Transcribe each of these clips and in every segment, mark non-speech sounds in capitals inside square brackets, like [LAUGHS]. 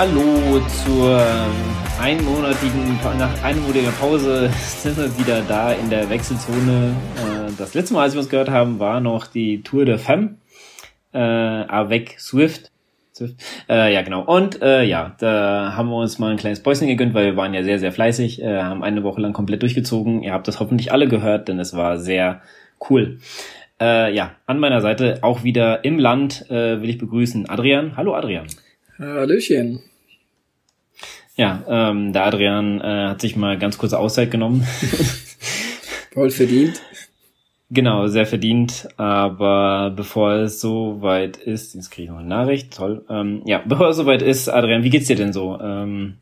Hallo zur einmonatigen, nach einmonatiger Pause [LAUGHS] sind wir wieder da in der Wechselzone. Äh, das letzte Mal, als wir uns gehört haben, war noch die Tour de Femme, äh, avec Swift. Swift. Äh, ja, genau. Und äh, ja, da haben wir uns mal ein kleines Päuschen gegönnt, weil wir waren ja sehr, sehr fleißig, äh, haben eine Woche lang komplett durchgezogen. Ihr habt das hoffentlich alle gehört, denn es war sehr cool. Äh, ja, an meiner Seite auch wieder im Land äh, will ich begrüßen Adrian. Hallo Adrian. Hallöchen. Ja, ähm, der Adrian äh, hat sich mal ganz kurze Auszeit genommen. [LAUGHS] Voll verdient. Genau, sehr verdient. Aber bevor es so weit ist, jetzt kriege ich noch eine Nachricht, toll. Ähm, ja, [LAUGHS] bevor es so weit ist, Adrian, wie geht's dir denn so? Ähm,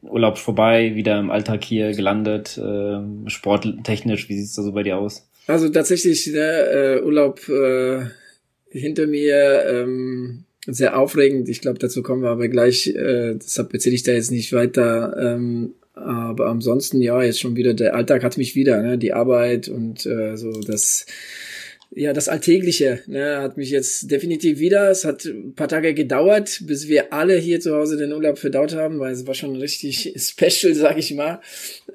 Urlaub vorbei, wieder im Alltag hier gelandet, äh, sporttechnisch, wie sieht's da so bei dir aus? Also tatsächlich, der äh, Urlaub äh, hinter mir, ähm, sehr aufregend. Ich glaube, dazu kommen wir aber gleich. Äh, deshalb erzähle ich da jetzt nicht weiter. Ähm, aber ansonsten, ja, jetzt schon wieder, der Alltag hat mich wieder, ne? die Arbeit und äh, so das, ja, das Alltägliche, ne? hat mich jetzt definitiv wieder. Es hat ein paar Tage gedauert, bis wir alle hier zu Hause den Urlaub verdaut haben, weil es war schon richtig [LAUGHS] special, sag ich mal.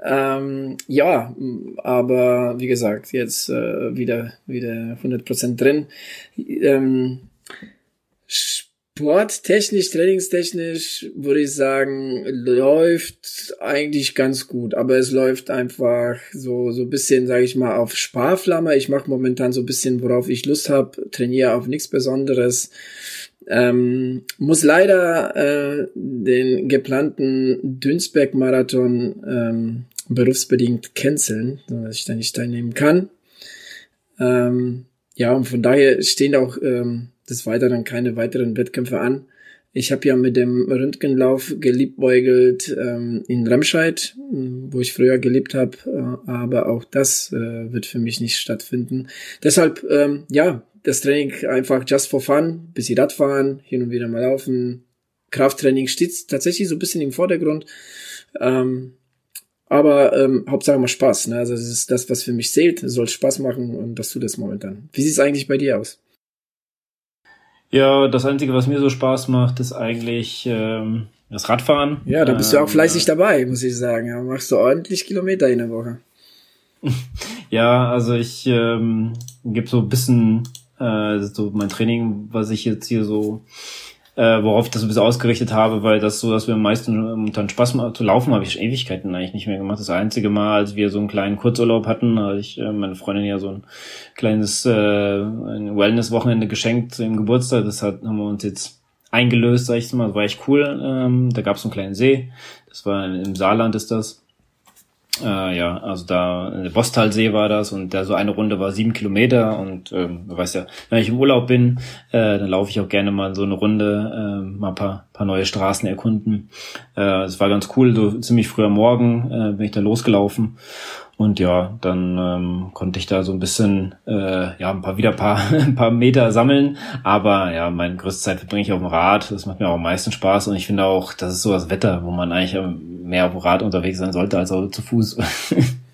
Ähm, ja, aber wie gesagt, jetzt äh, wieder, wieder 100% drin. Ähm, Sporttechnisch, trainingstechnisch würde ich sagen, läuft eigentlich ganz gut, aber es läuft einfach so so bisschen, sage ich mal, auf Sparflamme. Ich mache momentan so bisschen, worauf ich Lust habe, trainiere auf nichts Besonderes. Ähm, muss leider äh, den geplanten Dünsberg-Marathon ähm, berufsbedingt canceln, dass ich da nicht teilnehmen kann. Ähm, ja, und von daher stehen auch ähm, des Weiteren keine weiteren Wettkämpfe an. Ich habe ja mit dem Röntgenlauf geliebäugelt ähm, in Remscheid, wo ich früher gelebt habe, äh, aber auch das äh, wird für mich nicht stattfinden. Deshalb, ähm, ja, das Training einfach just for fun, bisschen Radfahren, hin und wieder mal laufen. Krafttraining steht tatsächlich so ein bisschen im Vordergrund. Ähm, aber ähm, Hauptsache mal Spaß. Ne? Also das ist das, was für mich zählt. Es soll Spaß machen und das tut es momentan. Wie sieht es eigentlich bei dir aus? Ja, das Einzige, was mir so Spaß macht, ist eigentlich ähm, das Radfahren. Ja, da bist ähm, du auch fleißig dabei, muss ich sagen. Ja, machst du ordentlich Kilometer in der Woche. [LAUGHS] ja, also ich ähm, gebe so ein bisschen äh, so mein Training, was ich jetzt hier so äh, worauf ich das ein bisschen ausgerichtet habe, weil das so, dass wir am meisten momentan Spaß machen. Zu laufen habe ich Ewigkeiten eigentlich nicht mehr gemacht. Das einzige Mal, als wir so einen kleinen Kurzurlaub hatten, hatte ich äh, meine Freundin ja so ein kleines äh, Wellness-Wochenende geschenkt zu ihrem Geburtstag. Das hat, haben wir uns jetzt eingelöst, sag ich mal. Das war echt cool. Ähm, da gab es einen kleinen See. Das war im Saarland ist das. Äh, ja, also da der Bostalsee war das und da so eine Runde war sieben Kilometer und ähm, du weißt ja, wenn ich im Urlaub bin, äh, dann laufe ich auch gerne mal so eine Runde, äh, mal ein paar, paar neue Straßen erkunden. Äh, es war ganz cool, so ziemlich früh am Morgen äh, bin ich da losgelaufen und ja, dann ähm, konnte ich da so ein bisschen, äh, ja, ein paar wieder ein paar, [LAUGHS] ein paar Meter sammeln. Aber ja, meine größte Zeit verbringe ich auf dem Rad. Das macht mir auch am meisten Spaß. Und ich finde auch, das ist so das Wetter, wo man eigentlich mehr auf dem Rad unterwegs sein sollte als auch zu Fuß. [LAUGHS]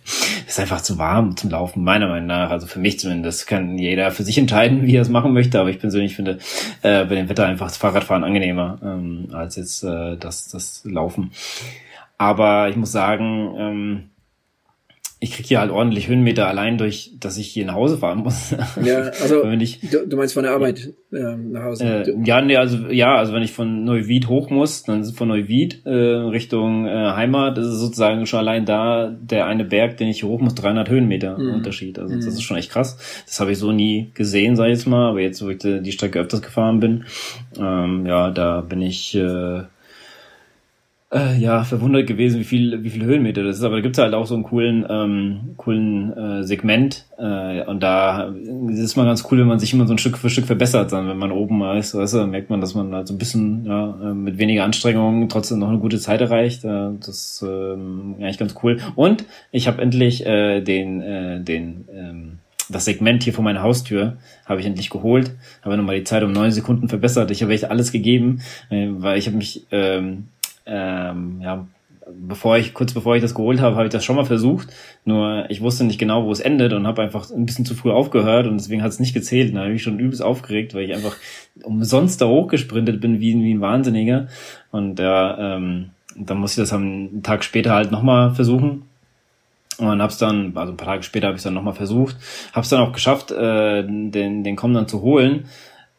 ist einfach zu warm zum Laufen, meiner Meinung nach. Also für mich zumindest. Kann jeder für sich entscheiden, wie er es machen möchte. Aber ich persönlich finde äh, bei dem Wetter einfach das Fahrradfahren angenehmer ähm, als jetzt äh, das, das Laufen. Aber ich muss sagen, ähm, ich kriege hier halt ordentlich Höhenmeter allein durch, dass ich hier nach Hause fahren muss. [LAUGHS] Ja, also wenn ich, du, du meinst von der Arbeit ähm, nach Hause? Äh, ja, nee, also ja, also wenn ich von Neuwied hoch muss, dann ist von Neuwied äh, Richtung äh, Heimat, ist es sozusagen schon allein da der eine Berg, den ich hier hoch muss, 300 Höhenmeter mhm. Unterschied. Also mhm. das ist schon echt krass. Das habe ich so nie gesehen, sag ich jetzt mal, aber jetzt, wo ich die Strecke öfters gefahren bin, ähm, ja, da bin ich äh, äh, ja, verwundert gewesen, wie viel, wie viel Höhenmeter das ist. Aber da gibt's halt auch so einen coolen, ähm, coolen äh, Segment. Äh, und da ist man ganz cool, wenn man sich immer so ein Stück für Stück verbessert, dann, wenn man oben ist, weißt du, dann merkt man, dass man halt so ein bisschen ja, äh, mit weniger Anstrengung trotzdem noch eine gute Zeit erreicht. Äh, das ist ähm, eigentlich ganz cool. Und ich habe endlich äh, den, äh, den ähm, das Segment hier vor meiner Haustür habe ich endlich geholt, habe nochmal die Zeit um neun Sekunden verbessert. Ich habe echt alles gegeben, äh, weil ich habe mich ähm, ähm, ja, bevor ich, kurz bevor ich das geholt habe, habe ich das schon mal versucht. Nur ich wusste nicht genau, wo es endet und habe einfach ein bisschen zu früh aufgehört und deswegen hat es nicht gezählt. Und da habe ich mich schon übelst aufgeregt, weil ich einfach umsonst da hochgesprintet bin wie, wie ein Wahnsinniger. Und ja, ähm, dann muss ich das am Tag später halt nochmal versuchen. Und hab's dann, also ein paar Tage später habe ich dann nochmal versucht, hab's dann auch geschafft, äh, den, den Komm dann zu holen.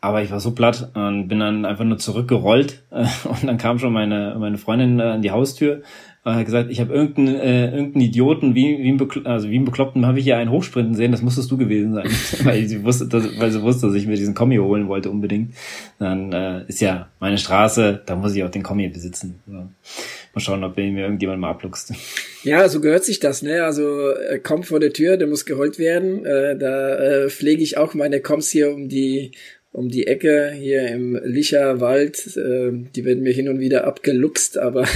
Aber ich war so platt und bin dann einfach nur zurückgerollt. Äh, und dann kam schon meine, meine Freundin äh, an die Haustür und hat gesagt, ich habe irgendeinen, äh, irgendeinen Idioten, wie, wie, ein also wie ein Bekloppten, habe ich hier einen hochsprinten sehen, das musstest du gewesen sein. [LAUGHS] weil, sie wusste, dass, weil sie wusste, dass ich mir diesen Kommi holen wollte unbedingt. Dann äh, ist ja meine Straße, da muss ich auch den Kommi besitzen. So. Mal schauen, ob mir irgendjemand mal abluchst. [LAUGHS] Ja, so gehört sich das, ne? Also äh, kommt vor der Tür, der muss gerollt werden. Äh, da äh, pflege ich auch meine Koms hier um die um die Ecke hier im Licher Wald. Äh, die werden mir hin und wieder abgeluchst, aber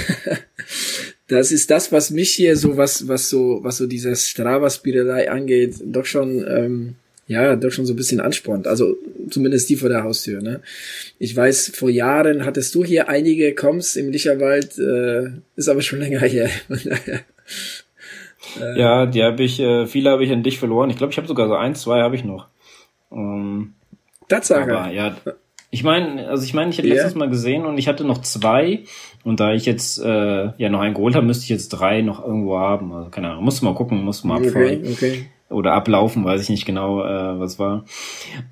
[LAUGHS] das ist das, was mich hier so, was, was so, was so dieser Strava-Spielerei angeht, doch schon, ähm, ja, doch schon so ein bisschen anspornt. Also zumindest die vor der Haustür. Ne? Ich weiß, vor Jahren hattest du hier einige Koms im Licherwald, äh, ist aber schon länger her. [LAUGHS] ja, die habe ich, äh, viele habe ich an dich verloren. Ich glaube, ich habe sogar so ein, zwei habe ich noch. Ähm, Tatsache. Aber ja, ich meine, also ich meine, ich hätte yeah. letztes Mal gesehen und ich hatte noch zwei und da ich jetzt äh, ja noch einen geholt habe, müsste ich jetzt drei noch irgendwo haben. Also keine Ahnung, musst du mal gucken, musst du mal abfahren. Okay, okay. Oder ablaufen, weiß ich nicht genau, äh, was war.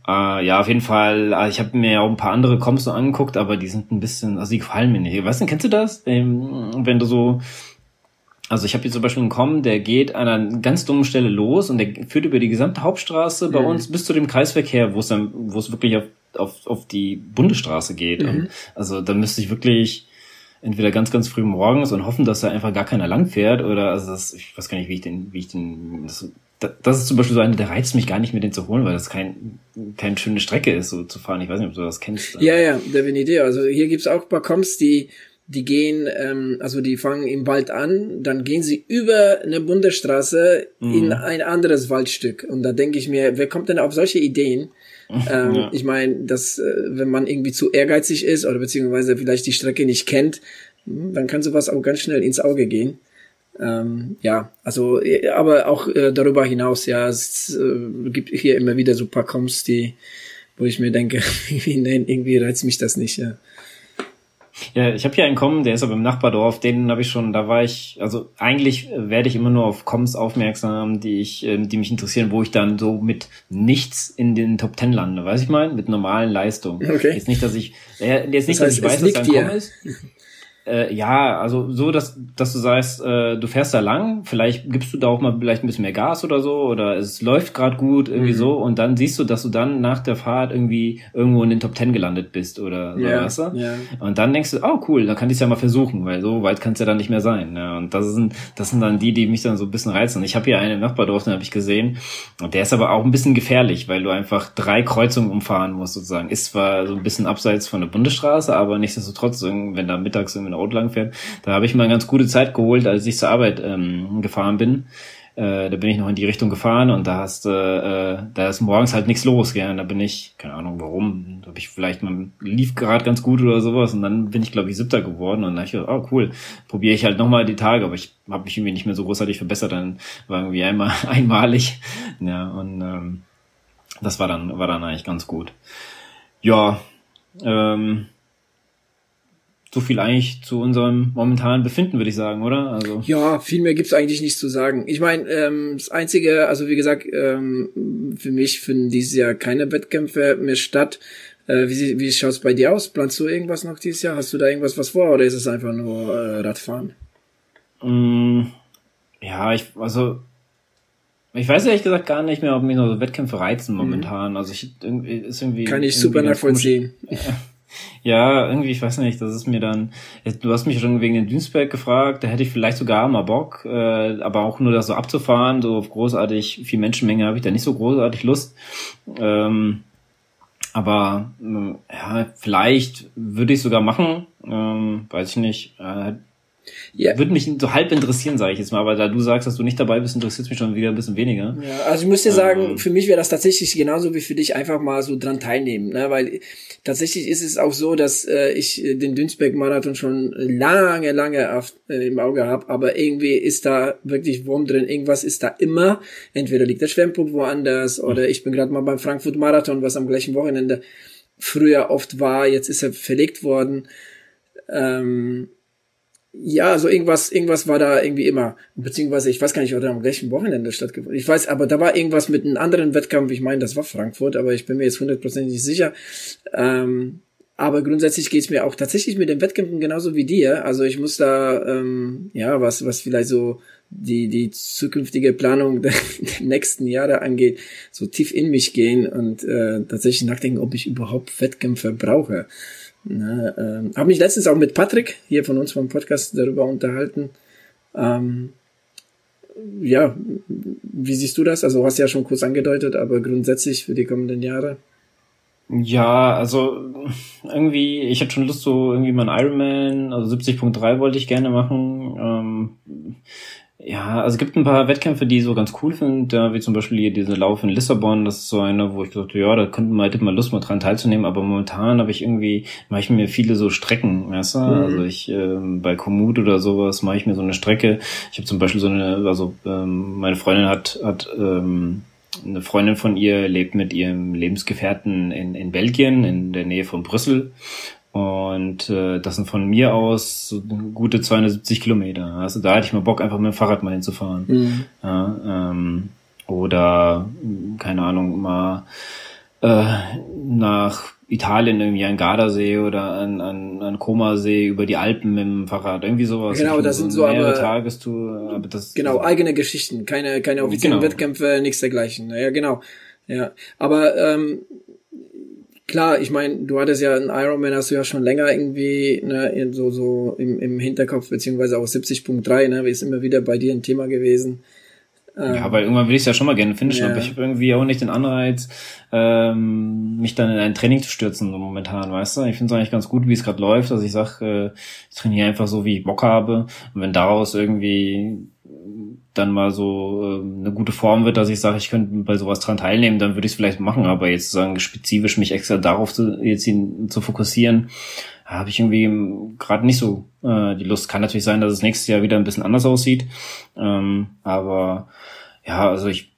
Äh, ja, auf jeden Fall, also ich habe mir auch ein paar andere Comps so angeguckt, aber die sind ein bisschen, also die gefallen mir nicht. Weißt du, kennst du das? Ähm, wenn du so also ich habe hier zum Beispiel einen Com, der geht an einer ganz dummen Stelle los und der führt über die gesamte Hauptstraße bei mhm. uns bis zu dem Kreisverkehr, wo es dann, wo es wirklich auf, auf, auf die Bundesstraße geht. Mhm. Und also da müsste ich wirklich entweder ganz, ganz früh morgens und hoffen, dass da einfach gar keiner lang fährt oder also das, ich weiß gar nicht, wie ich den, wie ich den, das, das ist zum Beispiel so eine, der reizt mich gar nicht, mir den zu holen, weil das kein, keine schöne Strecke ist, so zu fahren. Ich weiß nicht, ob du das kennst. Ja, ja, definitiv. Also hier gibt's auch ein paar Coms, die die gehen, ähm, also die fangen im Wald an, dann gehen sie über eine Bundesstraße mhm. in ein anderes Waldstück. Und da denke ich mir, wer kommt denn auf solche Ideen? [LAUGHS] ähm, ja. Ich meine, dass äh, wenn man irgendwie zu ehrgeizig ist oder beziehungsweise vielleicht die Strecke nicht kennt, hm, dann kann sowas auch ganz schnell ins Auge gehen. Ähm, ja, also, äh, aber auch äh, darüber hinaus, ja, es äh, gibt hier immer wieder so ein paar Coms, die, wo ich mir denke, [LAUGHS] irgendwie reizt mich das nicht, ja. Ja, ich habe hier einen Kommen, der ist aber im Nachbardorf, den habe ich schon, da war ich, also eigentlich werde ich immer nur auf Coms aufmerksam, die ich, ähm, die mich interessieren, wo ich dann so mit nichts in den Top Ten lande, weiß ich mal, mit normalen Leistungen. Okay. Jetzt nicht, dass ich, äh, jetzt nicht, das heißt, dass ich weiß, dass er ein ist. Äh, ja, also so, dass, dass du sagst, äh, du fährst da lang, vielleicht gibst du da auch mal vielleicht ein bisschen mehr Gas oder so, oder es läuft gerade gut, irgendwie mhm. so, und dann siehst du, dass du dann nach der Fahrt irgendwie irgendwo in den Top Ten gelandet bist oder so, yeah, weißt du? Yeah. Und dann denkst du, oh cool, da kann ich es ja mal versuchen, weil so weit kann es ja dann nicht mehr sein. Ja. Und das sind, das sind dann die, die mich dann so ein bisschen reizen. Ich habe hier einen im Nachbardorf, den habe ich gesehen, und der ist aber auch ein bisschen gefährlich, weil du einfach drei Kreuzungen umfahren musst, sozusagen. Ist zwar so ein bisschen abseits von der Bundesstraße, aber nichtsdestotrotz, wenn da mittags irgendwie Auto lang fährt. Da habe ich mal eine ganz gute Zeit geholt, als ich zur Arbeit ähm, gefahren bin. Äh, da bin ich noch in die Richtung gefahren und da hast äh, äh da ist morgens halt nichts los, gell? Und da bin ich, keine Ahnung warum, da habe ich vielleicht mal lief gerade ganz gut oder sowas und dann bin ich glaube ich siebter geworden und dann habe ich oh cool, probiere ich halt nochmal die Tage, aber ich habe mich irgendwie nicht mehr so großartig verbessert, dann war irgendwie einmal [LAUGHS] einmalig, ja und ähm, das war dann war dann eigentlich ganz gut. Ja, ähm, so viel eigentlich zu unserem momentanen Befinden, würde ich sagen, oder? Also ja, viel mehr gibt's eigentlich nicht zu sagen. Ich meine, ähm, das Einzige, also wie gesagt, ähm, für mich finden dieses Jahr keine Wettkämpfe mehr statt. Äh, wie, wie schaut's bei dir aus? Planst du irgendwas noch dieses Jahr? Hast du da irgendwas was vor oder ist es einfach nur äh, Radfahren? Mm, ja, ich, also ich weiß ehrlich gesagt gar nicht mehr, ob mich noch so Wettkämpfe reizen mhm. momentan. Mhm. Also ich irgendwie ist irgendwie. Kann ich super nachvollziehen. Ja, irgendwie, ich weiß nicht, das ist mir dann, du hast mich schon wegen den Dünsberg gefragt, da hätte ich vielleicht sogar mal Bock, äh, aber auch nur das so abzufahren, so auf großartig viel Menschenmenge habe ich da nicht so großartig Lust. Ähm, aber äh, ja, vielleicht würde ich sogar machen, ähm, weiß ich nicht. Äh, Ja. Würde mich so halb interessieren, sage ich jetzt mal, aber da du sagst, dass du nicht dabei bist, interessiert mich schon wieder ein bisschen weniger. Ja, also ich muss dir sagen, ähm. für mich wäre das tatsächlich genauso wie für dich einfach mal so dran teilnehmen, ne? weil tatsächlich ist es auch so, dass äh, ich den Dünsberg-Marathon schon lange, lange auf, äh, im Auge habe, aber irgendwie ist da wirklich Wurm drin, irgendwas ist da immer, entweder liegt der Schwerpunkt woanders oder ich bin gerade mal beim Frankfurt-Marathon, was am gleichen Wochenende früher oft war, jetzt ist er verlegt worden. Ähm, ja, also irgendwas, irgendwas war da irgendwie immer, beziehungsweise ich weiß gar nicht, ob der am gleichen Wochenende stattgefunden. Ich weiß, aber da war irgendwas mit einem anderen Wettkampf. Ich meine, das war Frankfurt, aber ich bin mir jetzt hundertprozentig nicht sicher. Ähm, aber grundsätzlich geht's mir auch tatsächlich mit den Wettkämpfen genauso wie dir. Also ich muss da, ähm, ja, was, was vielleicht so die, die zukünftige Planung [LAUGHS] der nächsten Jahre angeht, so tief in mich gehen und äh, tatsächlich nachdenken, ob ich überhaupt Wettkämpfe brauche. Ne, ähm, habe mich letztens auch mit Patrick hier von uns vom Podcast darüber unterhalten. Ähm, ja, wie siehst du das? Also hast ja schon kurz angedeutet, aber grundsätzlich für die kommenden Jahre. Ja, also irgendwie, ich hätte schon Lust, so irgendwie mal einen Ironman, also 70.3 wollte ich gerne machen. Ähm, ja, also es gibt ein paar Wettkämpfe, die ich so ganz cool finde, ja, wie zum Beispiel hier diese Lauf in Lissabon, das ist so eine, wo ich gesagt ja, da könnten wir hätte mal Lust mal dran teilzunehmen, aber momentan habe ich irgendwie, mache ich mir viele so Strecken, weißt du? Mhm. Also ich ähm, bei Komoot oder sowas mache ich mir so eine Strecke. Ich habe zum Beispiel so eine, also ähm, meine Freundin hat, hat ähm, eine Freundin von ihr lebt mit ihrem Lebensgefährten in, in Belgien, in der Nähe von Brüssel. Und äh, das sind von mir aus so gute 270 Kilometer. Also da hätte ich mal Bock, einfach mit dem Fahrrad mal hinzufahren. Mhm. Ja, ähm, oder, keine Ahnung, mal äh, nach Italien irgendwie an Gardasee oder an, an, an Komasee über die Alpen mit dem Fahrrad, irgendwie sowas. Genau, das sind so aber, Tagestour, aber das genau eigene Geschichten, keine keine offiziellen genau. Wettkämpfe, nichts dergleichen. Ja, genau. Ja, aber ähm, klar, ich meine, du hattest ja einen Ironman, hast du ja schon länger irgendwie ne, so, so im, im Hinterkopf, beziehungsweise auch 70.3, ne, ist immer wieder bei dir ein Thema gewesen. Ja, weil irgendwann will ich es ja schon mal gerne finishen, ja. aber ich habe irgendwie auch nicht den Anreiz, ähm, mich dann in ein Training zu stürzen, so momentan, weißt du? Ich finde es eigentlich ganz gut, wie es gerade läuft. Also ich sag, äh, ich trainiere einfach so, wie ich Bock habe. Und wenn daraus irgendwie dann mal so äh, eine gute Form wird, dass ich sage, ich könnte bei sowas dran teilnehmen, dann würde ich es vielleicht machen, aber jetzt sagen, spezifisch mich extra darauf zu, jetzt ihn, zu fokussieren, habe ich irgendwie gerade nicht so äh, die Lust. Kann natürlich sein, dass es nächstes Jahr wieder ein bisschen anders aussieht, ähm, aber ja, also ich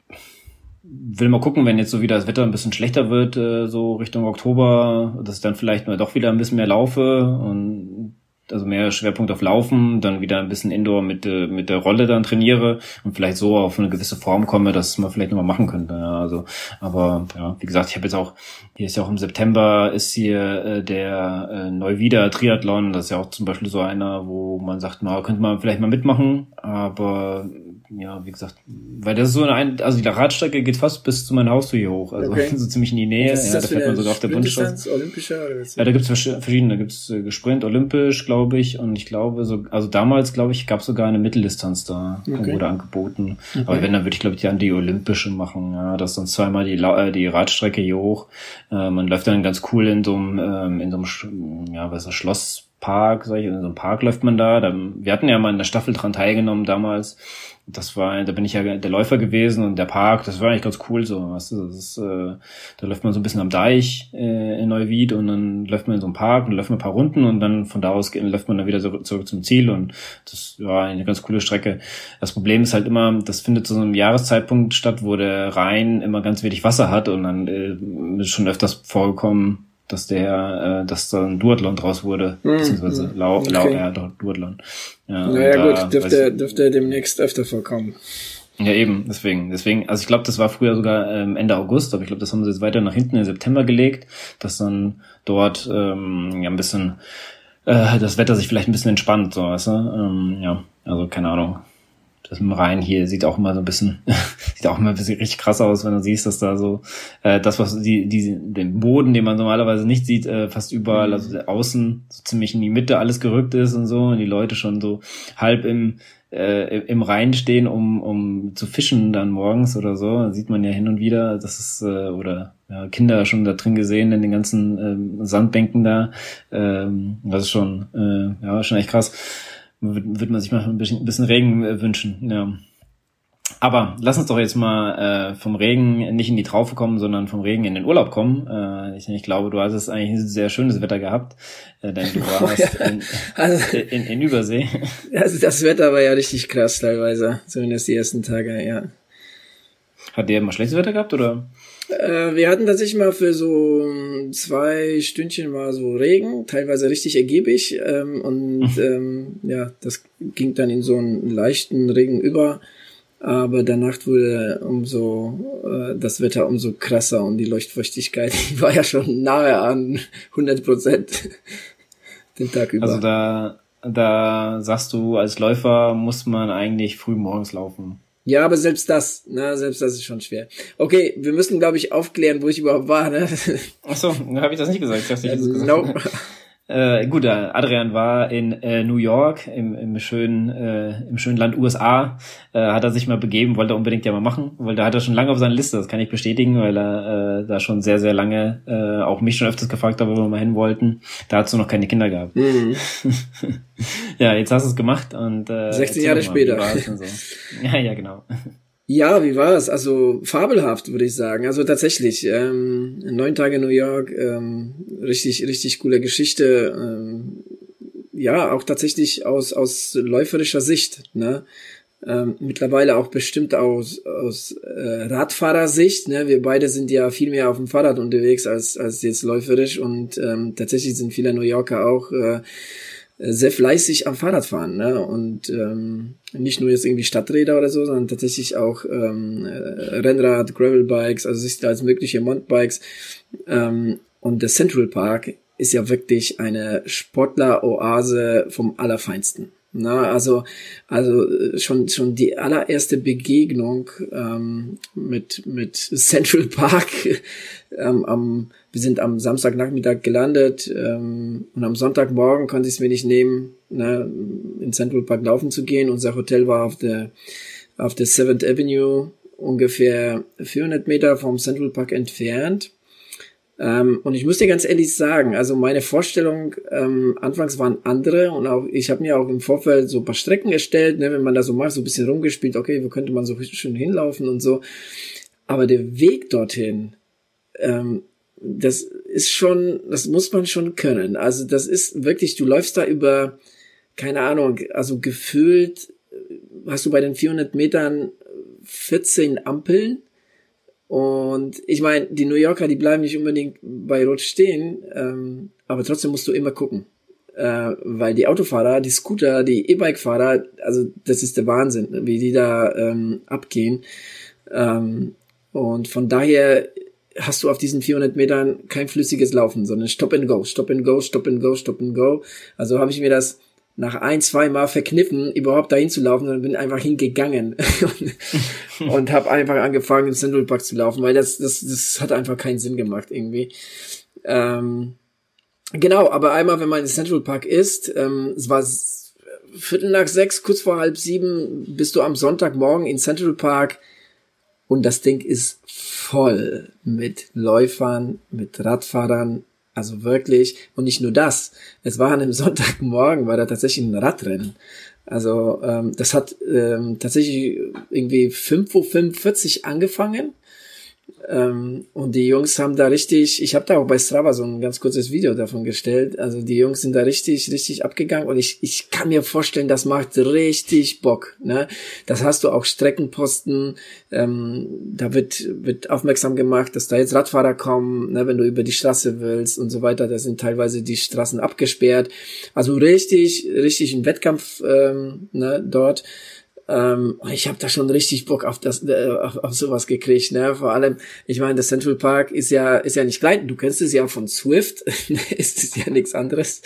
will mal gucken, wenn jetzt so wieder das Wetter ein bisschen schlechter wird, äh, so Richtung Oktober, dass ich dann vielleicht mal doch wieder ein bisschen mehr laufe und also mehr Schwerpunkt auf Laufen, dann wieder ein bisschen Indoor mit, äh, mit der Rolle dann trainiere und vielleicht so auf eine gewisse Form komme, dass man vielleicht nochmal machen könnte. Ja, also, aber ja, wie gesagt, ich habe jetzt auch, hier ist ja auch im September ist hier äh, der äh, Neuwieder Triathlon, das ist ja auch zum Beispiel so einer, wo man sagt, na, könnte man vielleicht mal mitmachen, aber ja, wie gesagt, weil das ist so eine, also die Radstrecke geht fast bis zu meiner Haustür hier hoch, also okay. [LAUGHS] so ziemlich in die Nähe. Was ist ja, da fährt man sogar auf der Bundesstraße. Olympischer oder was? Ja, da gibt's verschiedene, da gibt's äh, Gesprint, Olympisch, glaube ich, und ich glaube so, also damals glaube ich, gab sogar eine Mitteldistanz da, okay. wurde angeboten. Okay. Aber wenn dann würde ich glaube ich dann die Olympische machen, ja, das ist dann zweimal die äh, die Radstrecke hier hoch. Äh, man läuft dann ganz cool in so einem ähm, in so einem ja, was ist das Schlosspark, sag ich, in so einem Park läuft man da. da. Wir hatten ja mal in der Staffel dran teilgenommen damals das war, da bin ich ja der Läufer gewesen und der Park, das war eigentlich ganz cool so, weißt du, das ist, äh, da läuft man so ein bisschen am Deich äh, in Neuwied und dann läuft man in so einem Park und läuft man ein paar Runden und dann von da aus läuft man dann wieder so, zurück zum Ziel und das war eine ganz coole Strecke. Das Problem ist halt immer, das findet zu so einem Jahreszeitpunkt statt, wo der Rhein immer ganz wenig Wasser hat und dann äh, ist schon öfters vorgekommen, dass der, äh, dass da ein Duathlon draus wurde, mm, beziehungsweise mm, Lau, okay. Lau, ja, doch, Duathlon. Ja, naja da, gut, dürfte, dürfte demnächst öfter vorkommen. Ja, eben, deswegen, deswegen, also ich glaube, das war früher sogar ähm, Ende August, aber ich glaube, das haben sie jetzt weiter nach hinten in September gelegt, dass dann dort ähm, ja ein bisschen äh, das Wetter sich vielleicht ein bisschen entspannt, so weißt du? Ähm, ja, also keine Ahnung das im Rhein hier sieht auch immer so ein bisschen, [LAUGHS] sieht auch immer ein bisschen richtig krass aus, wenn du siehst, dass da so äh, das, was die, die, den Boden, den man normalerweise nicht sieht, äh, fast überall, also außen so ziemlich in die Mitte alles gerückt ist und so, und die Leute schon so halb im äh, im Rhein stehen, um, um zu fischen dann morgens oder so. Da sieht man ja hin und wieder, das ist, äh, oder ja, Kinder schon da drin gesehen in den ganzen ähm, Sandbänken da. Ähm, das ist schon, äh, ja, schon echt krass. Würde würd man sich mal ein bisschen, ein bisschen Regen äh, wünschen. Ja. Aber lass uns doch jetzt mal äh, vom Regen nicht in die Traufe kommen, sondern vom Regen in den Urlaub kommen. Äh, ich, ich glaube, du hast es eigentlich ein sehr schönes Wetter gehabt, äh, denn du [LAUGHS] warst oh, ja. in, also, in, in Übersee. [LAUGHS] Also das Wetter war ja richtig krass teilweise, zumindest die ersten Tage, ja. Hat der immer schlechtes Wetter gehabt oder? Äh, wir hatten tatsächlich mal für so zwei Stündchen mal so Regen, teilweise richtig ergiebig ähm, und mhm. ähm, ja, das ging dann in so einen leichten Regen über aber der Nacht wurde umso äh, das Wetter umso krasser und die Leuchtfeuchtigkeit die [LAUGHS] war ja schon nahe an 100 Prozent [LAUGHS] den Tag über. Also da da sagst du als Läufer muss man eigentlich früh morgens laufen. Ja, aber selbst das, na, selbst das ist schon schwer. Okay, wir müssen, glaube ich, aufklären, wo ich überhaupt war, ne? Ach so, habe ich das nicht gesagt? Ich dachte, ich das gesagt. Nope. [LAUGHS] Äh, gut, Adrian war in äh, New York, im, im, schönen, äh, im schönen Land USA, äh, hat er sich mal begeben, wollte er unbedingt ja mal machen, weil da hat er schon lange auf seiner Liste, das kann ich bestätigen, weil er äh, da schon sehr, sehr lange äh, auch mich schon öfters gefragt hat, wo wir mal hin wollten. Da hast du noch keine Kinder gehabt. Mhm. [LAUGHS] ja, jetzt hast du es gemacht und äh, 16 Jahre später. So. Ja, ja, genau. Ja, wie war es? Also fabelhaft, würde ich sagen. Also tatsächlich, ähm, neun Tage New York, ähm, richtig, richtig coole Geschichte. Ähm, ja, auch tatsächlich aus, aus läuferischer Sicht. Ne? Ähm, mittlerweile auch bestimmt aus, aus äh, Radfahrersicht. Ne? Wir beide sind ja viel mehr auf dem Fahrrad unterwegs als, als jetzt läuferisch und ähm, tatsächlich sind viele New Yorker auch äh, sehr fleißig am Fahrrad fahren ne? und ähm, nicht nur jetzt irgendwie Stadträder oder so, sondern tatsächlich auch ähm, äh, Rennrad, Gravelbikes, also sich als mögliche Mountainbikes ähm, und der Central Park ist ja wirklich eine Sportler-Oase vom Allerfeinsten. Na, also, also äh, schon, schon die allererste Begegnung ähm, mit, mit Central Park [LAUGHS] ähm, am, wir sind am Samstagnachmittag gelandet ähm, und am Sonntagmorgen konnte ich es mir nicht nehmen, ne, in Central Park laufen zu gehen. Unser Hotel war auf der auf der 7th Avenue ungefähr 400 Meter vom Central Park entfernt. Ähm, und ich muss dir ganz ehrlich sagen, also meine Vorstellung ähm, anfangs waren andere und auch ich habe mir auch im Vorfeld so ein paar Strecken erstellt, ne, wenn man da so macht, so ein bisschen rumgespielt, okay, wo könnte man so schön hinlaufen und so. Aber der Weg dorthin, ähm, das ist schon, das muss man schon können. Also das ist wirklich, du läufst da über, keine Ahnung, also gefühlt hast du bei den 400 Metern 14 Ampeln. Und ich meine, die New Yorker, die bleiben nicht unbedingt bei Rot stehen, ähm, aber trotzdem musst du immer gucken. Äh, weil die Autofahrer, die Scooter, die E-Bike-Fahrer, also das ist der Wahnsinn, wie die da ähm, abgehen. Ähm, und von daher hast du auf diesen 400 Metern kein flüssiges Laufen, sondern Stop and Go, Stop and Go, Stop and Go, Stop and Go. Also habe ich mir das nach ein, zwei Mal verkniffen, überhaupt dahin zu laufen, sondern bin einfach hingegangen [LAUGHS] und, und habe einfach angefangen, in Central Park zu laufen, weil das, das, das hat einfach keinen Sinn gemacht irgendwie. Ähm, genau, aber einmal, wenn man in Central Park ist, ähm, es war Viertel nach sechs, kurz vor halb sieben, bist du am Sonntagmorgen in Central Park und das Ding ist voll mit Läufern, mit Radfahrern, also wirklich. Und nicht nur das. Es war an einem [LAUGHS] Sonntagmorgen, war da tatsächlich ein Radrennen. Also ähm, das hat ähm, tatsächlich irgendwie 5.45 Uhr angefangen ähm, und die Jungs haben da richtig, ich habe da auch bei Strava so ein ganz kurzes Video davon gestellt. Also die Jungs sind da richtig, richtig abgegangen und ich, ich kann mir vorstellen, das macht richtig Bock. Ne? Das hast du auch Streckenposten, ähm, da wird, wird aufmerksam gemacht, dass da jetzt Radfahrer kommen, ne, wenn du über die Straße willst und so weiter. Da sind teilweise die Straßen abgesperrt. Also richtig, richtig ein Wettkampf ähm, ne, dort. Ähm, ich habe da schon richtig Bock auf das, äh, auf, auf sowas gekriegt. Ne? Vor allem, ich meine, der Central Park ist ja, ist ja nicht klein. Du kennst es ja von Swift. [LAUGHS] ist es ja nichts anderes.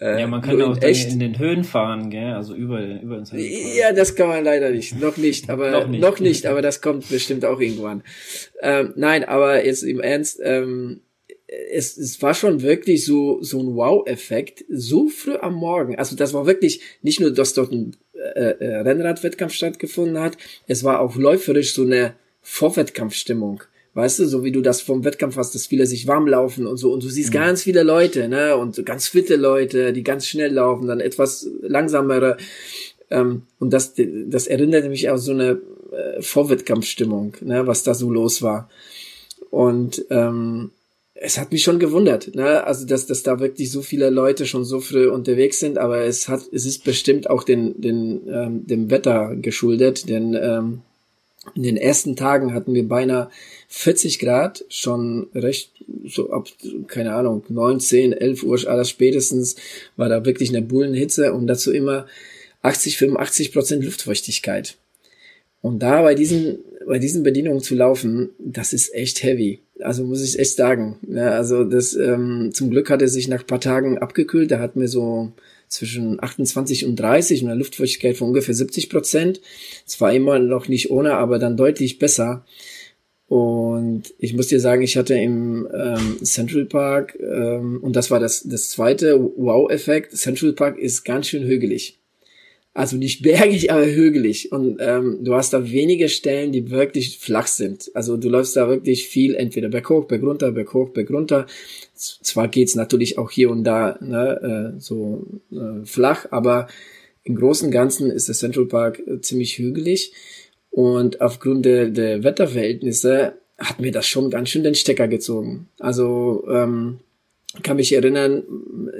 Äh, ja, man kann auch echt in den Höhen fahren, gell? Also über, über den Central Park. Ja, das kann man leider nicht. Noch nicht, aber [LAUGHS] noch, nicht. noch nicht, aber das kommt bestimmt auch irgendwann. Ähm, nein, aber jetzt im Ernst, ähm, es, es war schon wirklich so, so ein Wow-Effekt, so früh am Morgen. Also das war wirklich nicht nur, dass dort ein äh, äh, Rennradwettkampf stattgefunden hat, es war auch läuferisch so eine Vorwettkampfstimmung. Weißt du, so wie du das vom Wettkampf hast, dass viele sich warm laufen und so. Und du siehst mhm. ganz viele Leute, ne? Und so ganz fitte Leute, die ganz schnell laufen, dann etwas langsamere. Ähm, und das, das erinnert mich auch so eine äh, Vorwettkampfstimmung, ne? Was da so los war. Und ähm, es hat mich schon gewundert, ne? Also dass, dass da wirklich so viele Leute schon so früh unterwegs sind, aber es hat, es ist bestimmt auch den, den, ähm, dem Wetter geschuldet, denn ähm, in den ersten Tagen hatten wir beinahe 40 Grad, schon recht, so ab, keine Ahnung, 9, 10, 11 Uhr alles spätestens, war da wirklich eine Bullenhitze und dazu immer 80, 85 Prozent Luftfeuchtigkeit. Und da bei diesen, bei diesen Bedienungen zu laufen, das ist echt heavy. Also muss ich echt sagen. Ja, also das, ähm, zum Glück hat er sich nach paar Tagen abgekühlt. Da hatten wir so zwischen 28 und 30 und eine Luftfeuchtigkeit von ungefähr 70 Prozent. Zwar immer noch nicht ohne, aber dann deutlich besser. Und ich muss dir sagen, ich hatte im ähm, Central Park, ähm, und das war das, das zweite Wow-Effekt, Central Park ist ganz schön hügelig. Also nicht bergig, aber hügelig. Und ähm, du hast da wenige Stellen, die wirklich flach sind. Also du läufst da wirklich viel, entweder berghoch, bergunter, berghoch, bergunter. Zwar geht's natürlich auch hier und da ne, äh, so äh, flach, aber im Großen und Ganzen ist der Central Park äh, ziemlich hügelig. Und aufgrund der, der Wetterverhältnisse hat mir das schon ganz schön den Stecker gezogen. Also ähm, kann mich erinnern,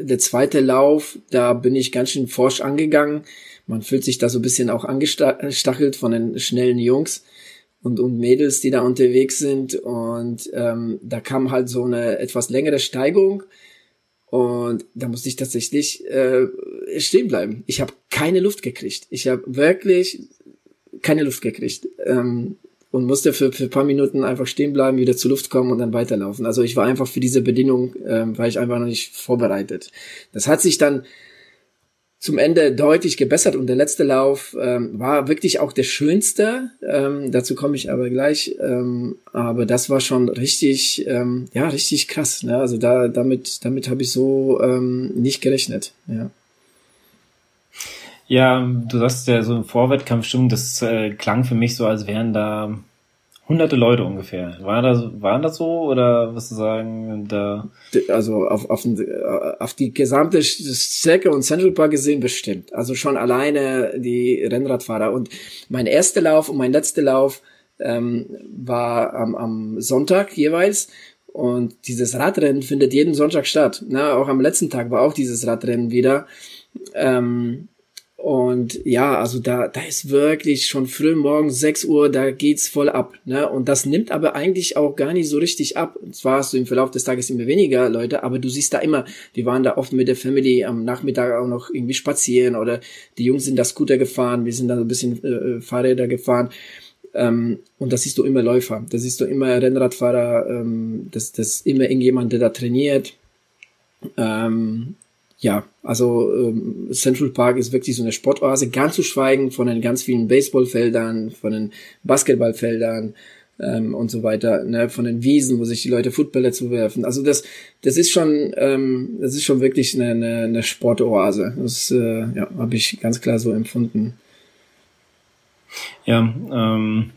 der zweite Lauf, da bin ich ganz schön forsch angegangen man fühlt sich da so ein bisschen auch angestachelt von den schnellen Jungs und, und Mädels, die da unterwegs sind. Und ähm, da kam halt so eine etwas längere Steigung. Und da musste ich tatsächlich äh, stehen bleiben. Ich habe keine Luft gekriegt. Ich habe wirklich keine Luft gekriegt. Ähm, und musste für, für paar Minuten einfach stehen bleiben, wieder zur Luft kommen und dann weiterlaufen. Also ich war einfach für diese Bedienung, ähm, war ich einfach noch nicht vorbereitet. Das hat sich dann zum Ende deutlich gebessert und der letzte Lauf ähm, war wirklich auch der schönste. Ähm, dazu komme ich aber gleich. Ähm, aber das war schon richtig, ähm, ja, richtig krass. Ne? Also da, damit, damit habe ich so ähm, nicht gerechnet. Ja. Ja, du sagst ja so ein Vorwettkampfstimmung, das äh, klang für mich so, als wären da hunderte Leute ungefähr. War das, waren das so oder was du sagen, da? Also auf, auf, auf die gesamte Strecke und Central Park gesehen bestimmt. Also schon alleine die Rennradfahrer. Und mein erster Lauf und mein letzter Lauf ähm, war am, am Sonntag jeweils. Und dieses Radrennen findet jeden Sonntag statt. Na, auch am letzten Tag war auch dieses Radrennen wieder. Ähm, und ja, also da, da ist wirklich schon früh morgens 6 Uhr, da geht's voll ab. Ne? Und das nimmt aber eigentlich auch gar nicht so richtig ab. Zwar hast du im Verlauf des Tages immer weniger Leute, aber du siehst da immer, die waren da oft mit der Family am Nachmittag auch noch irgendwie spazieren oder die Jungs sind da Scooter gefahren, wir sind da so ein bisschen äh, Fahrräder gefahren. Ähm, und das siehst du immer Läufer, da siehst du immer Rennradfahrer, ähm, das, das immer irgendjemand, der da trainiert. Ähm, ja, also ähm, Central Park ist wirklich so eine Sportoase, ganz zu schweigen von den ganz vielen Baseballfeldern, von den Basketballfeldern ähm, und so weiter, ne, von den Wiesen, wo sich die Leute Footballer zuwerfen. Also das, das ist schon, ähm, das ist schon wirklich eine, eine, eine Sportoase. Das äh, ja, habe ich ganz klar so empfunden. Ja, ähm,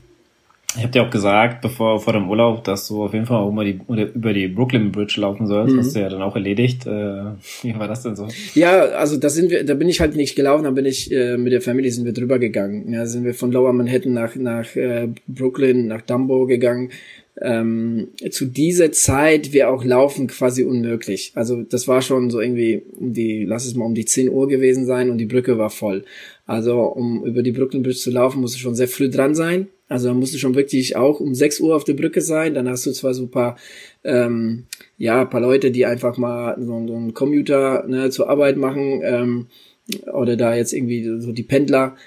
ich habe dir auch gesagt, bevor vor dem Urlaub, dass du auf jeden Fall auch mal die, über die Brooklyn Bridge laufen sollst. Mhm. Hast du ja dann auch erledigt. Äh, [LAUGHS] wie war das denn so? Ja, also da sind wir, da bin ich halt nicht gelaufen, da bin ich äh, mit der Family sind wir drüber gegangen. Ja, sind wir von Lower Manhattan nach nach äh, Brooklyn, nach Dumbo gegangen. Ähm, zu dieser Zeit wäre auch Laufen quasi unmöglich. Also das war schon so irgendwie um die, lass es mal um die 10 Uhr gewesen sein und die Brücke war voll. Also um über die Brooklyn Bridge zu laufen, musst du schon sehr früh dran sein. Also da musst du schon wirklich auch um 6 Uhr auf der Brücke sein. Dann hast du zwar so ein paar, ähm, ja, paar Leute, die einfach mal so, so einen Commuter ne, zur Arbeit machen ähm, oder da jetzt irgendwie so die Pendler.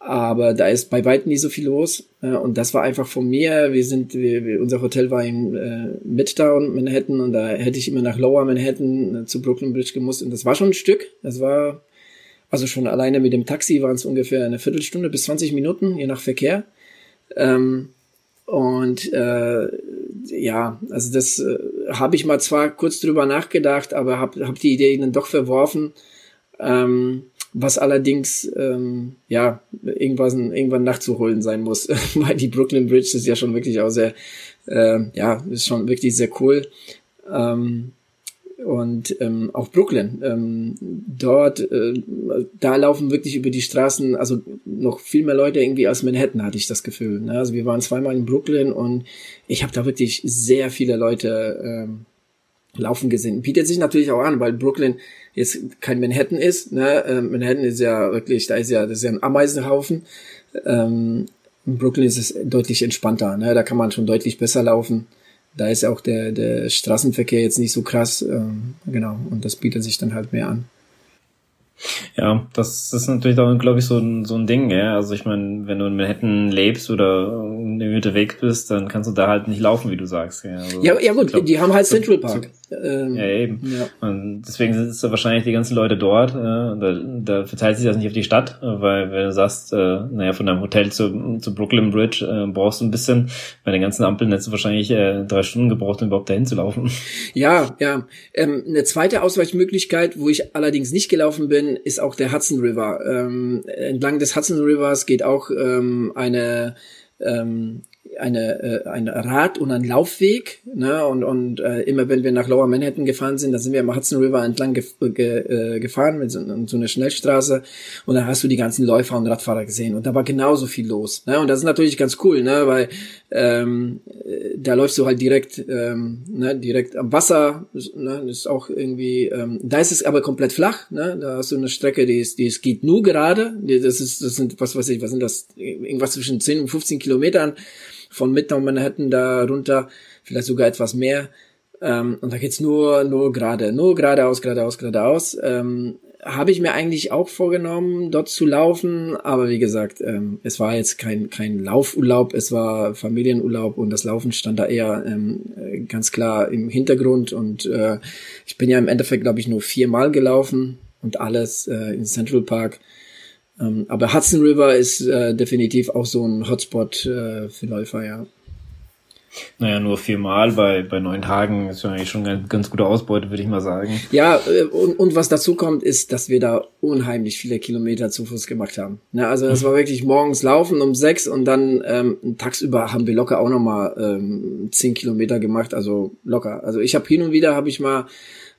Aber da ist bei weitem nicht so viel los. Äh, und das war einfach von mir. Wir sind, wir, unser Hotel war in äh, Midtown, Manhattan, und da hätte ich immer nach Lower Manhattan äh, zu Brooklyn Bridge gemusst. Und das war schon ein Stück. Das war, also schon alleine mit dem Taxi waren es ungefähr eine Viertelstunde bis 20 Minuten, je nach Verkehr. Ähm, und äh, ja, also das äh, habe ich mal zwar kurz drüber nachgedacht, aber habe hab die Idee dann doch verworfen. Ähm, was allerdings ähm, ja irgendwas irgendwann nachzuholen sein muss, [LAUGHS] weil die Brooklyn Bridge ist ja schon wirklich auch sehr, äh, ja, ist schon wirklich sehr cool. Ähm, und ähm, auch Brooklyn. Ähm, dort, äh, da laufen wirklich über die Straßen, also noch viel mehr Leute irgendwie als Manhattan, hatte ich das Gefühl. Ne? Also wir waren zweimal in Brooklyn und ich habe da wirklich sehr viele Leute ähm, laufen gesehen. Bietet sich natürlich auch an, weil Brooklyn jetzt kein Manhattan ist. Ne? Ähm, Manhattan ist ja wirklich, da ist ja, das ist ja ein Ameisenhaufen. Ähm, in Brooklyn ist es deutlich entspannter. Ne? Da kann man schon deutlich besser laufen da ist auch der, der Straßenverkehr jetzt nicht so krass, ähm, genau, und das bietet sich dann halt mehr an. Ja, das ist natürlich auch, glaube ich, so ein, so ein Ding, ja. Also ich meine, wenn du in Manhattan lebst oder weg bist, dann kannst du da halt nicht laufen, wie du sagst. Ja, also ja, ja gut, glaub, die haben halt Central Park. Ähm, ja, eben. Ja. Und deswegen sind es wahrscheinlich die ganzen Leute dort. Äh, da, da verteilt sich das nicht auf die Stadt, weil wenn du sagst, äh, naja, von deinem Hotel zu, zu Brooklyn Bridge äh, brauchst du ein bisschen, bei den ganzen Ampelnetzen wahrscheinlich äh, drei Stunden gebraucht, um überhaupt dahin zu laufen. [LAUGHS] Ja, ja. Ähm, eine zweite Ausweichmöglichkeit, wo ich allerdings nicht gelaufen bin, ist auch der Hudson River. Ähm, entlang des Hudson Rivers geht auch ähm, eine ähm, eine, äh, ein Rad- und ein Laufweg. Ne? Und, und äh, immer wenn wir nach Lower Manhattan gefahren sind, dann sind wir am Hudson River entlang gef ge äh, gefahren mit so, so einer Schnellstraße und dann hast du die ganzen Läufer und Radfahrer gesehen und da war genauso viel los. Ne? Und das ist natürlich ganz cool, ne? weil ähm, äh, da läufst du halt direkt ähm, ne? direkt am Wasser. Ne? Das ist auch irgendwie, ähm, da ist es aber komplett flach. Ne? Da hast du eine Strecke, die ist, die ist, geht nur gerade. Das ist, das sind was weiß ich, was sind das? Irgendwas zwischen 10 und 15 Kilometern von Midtown Manhattan da runter, vielleicht sogar etwas mehr. Ähm, und da geht's nur, nur gerade, nur geradeaus, geradeaus, geradeaus. Ähm, habe ich mir eigentlich auch vorgenommen, dort zu laufen, aber wie gesagt, ähm, es war jetzt kein, kein Laufurlaub, es war Familienurlaub und das Laufen stand da eher ähm, ganz klar im Hintergrund und äh, ich bin ja im Endeffekt, glaube ich, nur viermal gelaufen und alles äh, in Central Park. Ähm, aber Hudson River ist äh, definitiv auch so ein Hotspot äh, für Läufer, ja. Naja, nur viermal bei, bei neun Tagen ist ja eigentlich schon eine ganz gute Ausbeute, würde ich mal sagen. Ja, äh, und, und was dazu kommt, ist, dass wir da unheimlich viele Kilometer zu Fuß gemacht haben. Ne, also das war wirklich morgens laufen um sechs und dann ähm, tagsüber haben wir locker auch nochmal ähm, zehn Kilometer gemacht, also locker. Also ich habe hin und wieder, habe ich mal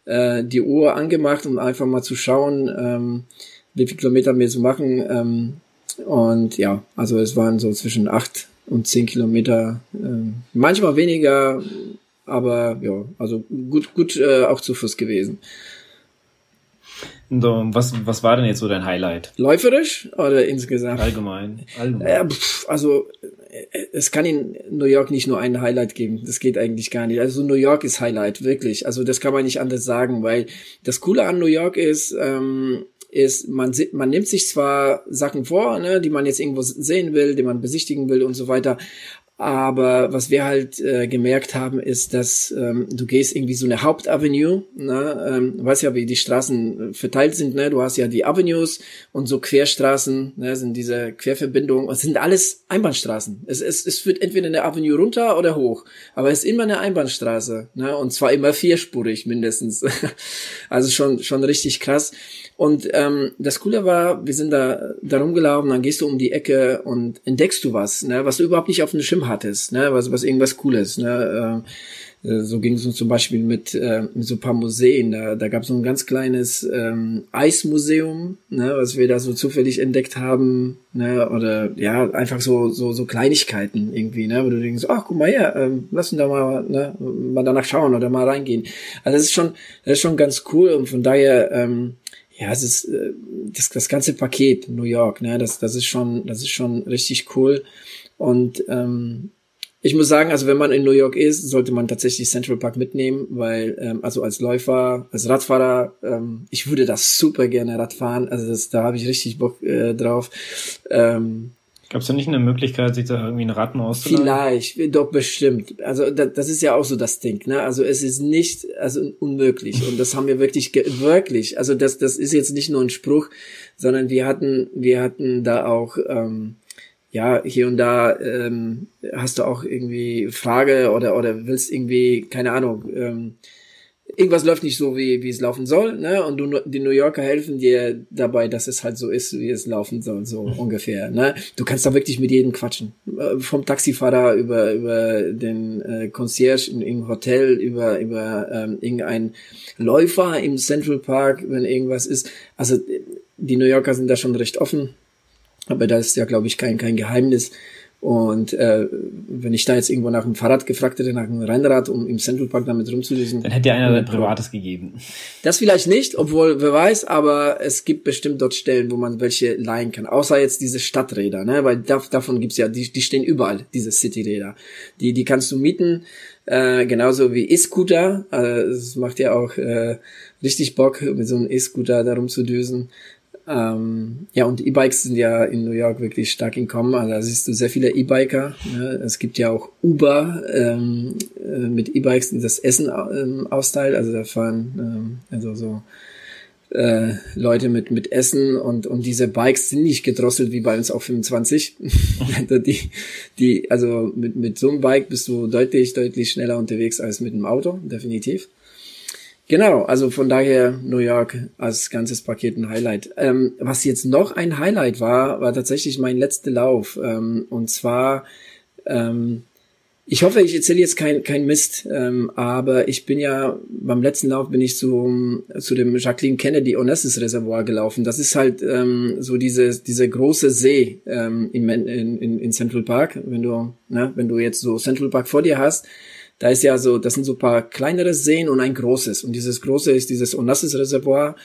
äh, die Uhr angemacht, um einfach mal zu schauen, ähm, wie viele Kilometer wir so machen. Ähm, und ja, also es waren so zwischen acht und zehn Kilometer, äh, manchmal weniger, aber ja, also gut, gut äh, auch zu Fuß gewesen. So, was, was war denn jetzt so dein Highlight? Läuferisch oder insgesamt? Allgemein. Allgemein. Äh, also es kann in New York nicht nur ein Highlight geben. Das geht eigentlich gar nicht. Also New York ist Highlight, wirklich. Also das kann man nicht anders sagen, weil das Coole an New York ist, ähm, ist, man, man nimmt sich zwar Sachen vor, ne, die man jetzt irgendwo sehen will, die man besichtigen will und so weiter, aber was wir halt äh, gemerkt haben, ist, dass ähm, du gehst irgendwie so eine Hauptavenue, ne? ähm, du weißt ja, wie die Straßen verteilt sind, ne? Du hast ja die Avenues und so Querstraßen, ne? sind diese Querverbindungen, es sind alles Einbahnstraßen. Es, es, es führt entweder eine Avenue runter oder hoch, aber es ist immer eine Einbahnstraße, ne? Und zwar immer vierspurig mindestens. [LAUGHS] also schon schon richtig krass. Und ähm, das Coole war, wir sind da, da rumgelaufen, dann gehst du um die Ecke und entdeckst du was, ne, was du überhaupt nicht auf dem Schirm hattest, ne, was, was irgendwas Cooles. Ne, äh, so ging es uns zum Beispiel mit, äh, mit so paar Museen. Da, da gab es so ein ganz kleines ähm, Eismuseum, ne, was wir da so zufällig entdeckt haben, ne, oder ja, einfach so, so, so Kleinigkeiten irgendwie, ne, wo du denkst, ach, guck mal her, ähm, lass uns da mal, ne, mal danach schauen oder mal reingehen. Also das ist schon, das ist schon ganz cool und von daher, ähm, ja, es ist äh, das, das ganze Paket New York, ne, das, das ist schon, das ist schon richtig cool. Und ähm, ich muss sagen, also wenn man in New York ist, sollte man tatsächlich Central Park mitnehmen, weil ähm, also als Läufer, als Radfahrer, ähm, ich würde das super gerne Radfahren, also das, da habe ich richtig Bock äh, drauf. Ähm, Gab es da nicht eine Möglichkeit, sich da irgendwie ein Ratten auszuleihen? Vielleicht, doch bestimmt. Also da, das ist ja auch so das Ding, ne? Also es ist nicht, also unmöglich. Und das haben wir wirklich, wirklich. Also das, das ist jetzt nicht nur ein Spruch, sondern wir hatten, wir hatten da auch, ähm, ja, hier und da ähm, hast du auch irgendwie Frage oder oder willst irgendwie, keine Ahnung, ähm, irgendwas läuft nicht so, wie, wie es laufen soll, ne? Und du, die New Yorker helfen dir dabei, dass es halt so ist, wie es laufen soll, so mhm. ungefähr, ne? Du kannst da wirklich mit jedem quatschen. Äh, vom Taxifahrer über, über den äh, Concierge im, Hotel, über, über ähm, irgendein Läufer im Central Park, wenn irgendwas ist. Also die New Yorker sind da schon recht offen. Aber das ist ja, glaube ich, kein, kein Geheimnis. Und äh, wenn ich da jetzt irgendwo nach einem Fahrrad gefragt hätte, nach einem Rennrad, um im Central Park damit rumzulesen. Dann hätte dir einer dein Privates gegeben. Das vielleicht nicht, obwohl, wer weiß, aber es gibt bestimmt dort Stellen, wo man welche leihen kann. Außer jetzt diese Stadträder, ne? Weil da, davon gibt's ja, die, die stehen überall, diese Cityräder. Die, die kannst du mieten, äh, genauso wie E-Scooter. Äh, es macht ja auch äh, richtig Bock, mit so einem E-Scooter da rumzudüsen. Ähm, ja, und E-Bikes sind ja in New York wirklich stark in Kommen. Also da siehst du sehr viele E-Biker. Ne? Es gibt ja auch Uber ähm, äh, mit E-Bikes, die das Essen ähm, austeilt. Also da fahren ähm, also so äh, Leute mit mit Essen und und diese Bikes sind nicht gedrosselt wie bei uns auf 25. [LAUGHS] die die also mit mit so einem Bike bist du deutlich deutlich schneller unterwegs als mit einem Auto, definitiv. Genau, also von daher New York als ganzes Paket ein Highlight. Ähm, was jetzt noch ein Highlight war, war tatsächlich mein letzter Lauf. Ähm, und zwar, ähm, ich hoffe, ich erzähle jetzt kein, kein Mist, ähm, aber ich bin ja, beim letzten Lauf bin ich zu, zu dem Jacqueline Kennedy Onassis Reservoir gelaufen. Das ist halt ähm, so diese, diese große See ähm, in, in, in Central Park. Wenn du, ne, wenn du jetzt so Central Park vor dir hast, da ist ja so, das sind so paar kleinere Seen und ein großes. Und dieses große ist dieses Onassis Reservoir.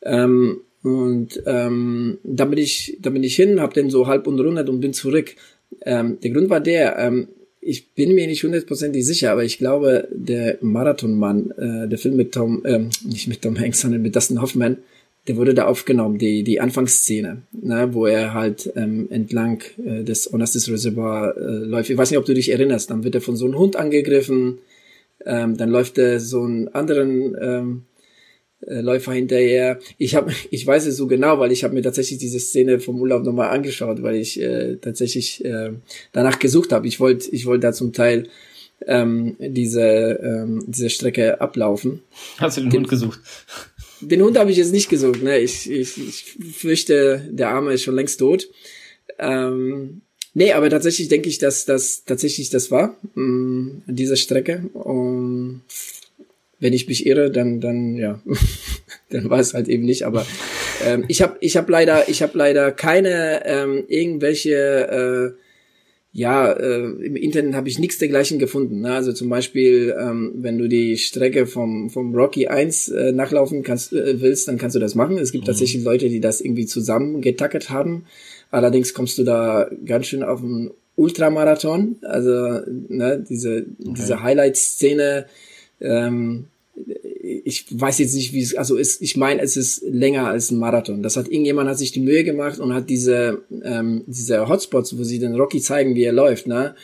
Ähm, und ähm, da bin ich, da bin ich hin, habe den so halb umrundet und bin zurück. Ähm, der Grund war der, ähm, ich bin mir nicht hundertprozentig sicher, aber ich glaube, der Marathonmann, äh, der Film mit Tom, ähm, nicht mit Tom Hanks, sondern mit Dustin Hoffman, der wurde da aufgenommen, die, die Anfangsszene, ne, wo er halt ähm, entlang äh, des Onassis Reservoir äh, läuft. Ich weiß nicht, ob du dich erinnerst, dann wird er von so einem Hund angegriffen, ähm, dann läuft er so einen anderen ähm, äh, Läufer hinterher. Ich habe, ich weiß es so genau, weil ich habe mir tatsächlich diese Szene vom Urlaub nochmal angeschaut, weil ich äh, tatsächlich äh, danach gesucht habe. Ich wollte, ich wollte da zum Teil ähm, diese ähm, diese Strecke ablaufen. Hast du den Hund gesucht? Den Hund habe ich jetzt nicht gesucht. Ne? Ich, ich, ich fürchte, der Arme ist schon längst tot. Ähm, nee, aber tatsächlich denke ich, dass das tatsächlich das war, mh, mm, an dieser Strecke. Und wenn ich mich irre, dann, dann, ja, [LAUGHS] dann war es halt eben nicht. Aber ähm, ich habe ich hab leider, ich habe leider keine ähm, irgendwelche äh, ja, äh, im Internet habe ich nichts dergleichen gefunden. Ne? Also zum Beispiel, ähm, wenn du die Strecke vom, vom Rocky 1 äh, nachlaufen kannst, äh, willst, dann kannst du das machen. Es gibt mhm. tatsächlich Leute, die das irgendwie zusammen getackert haben. Allerdings kommst du da ganz schön auf einen Ultramarathon. Also ne, diese, okay. diese Highlight-Szene, ähm, ich weiß jetzt nicht, wie es, also ist, ich meine, es ist länger als ein Marathon. Das hat irgendjemand hat sich die Mühe gemacht und hat diese, ähm, diese Hotspots, wo sie den Rocky zeigen, wie er läuft, ne,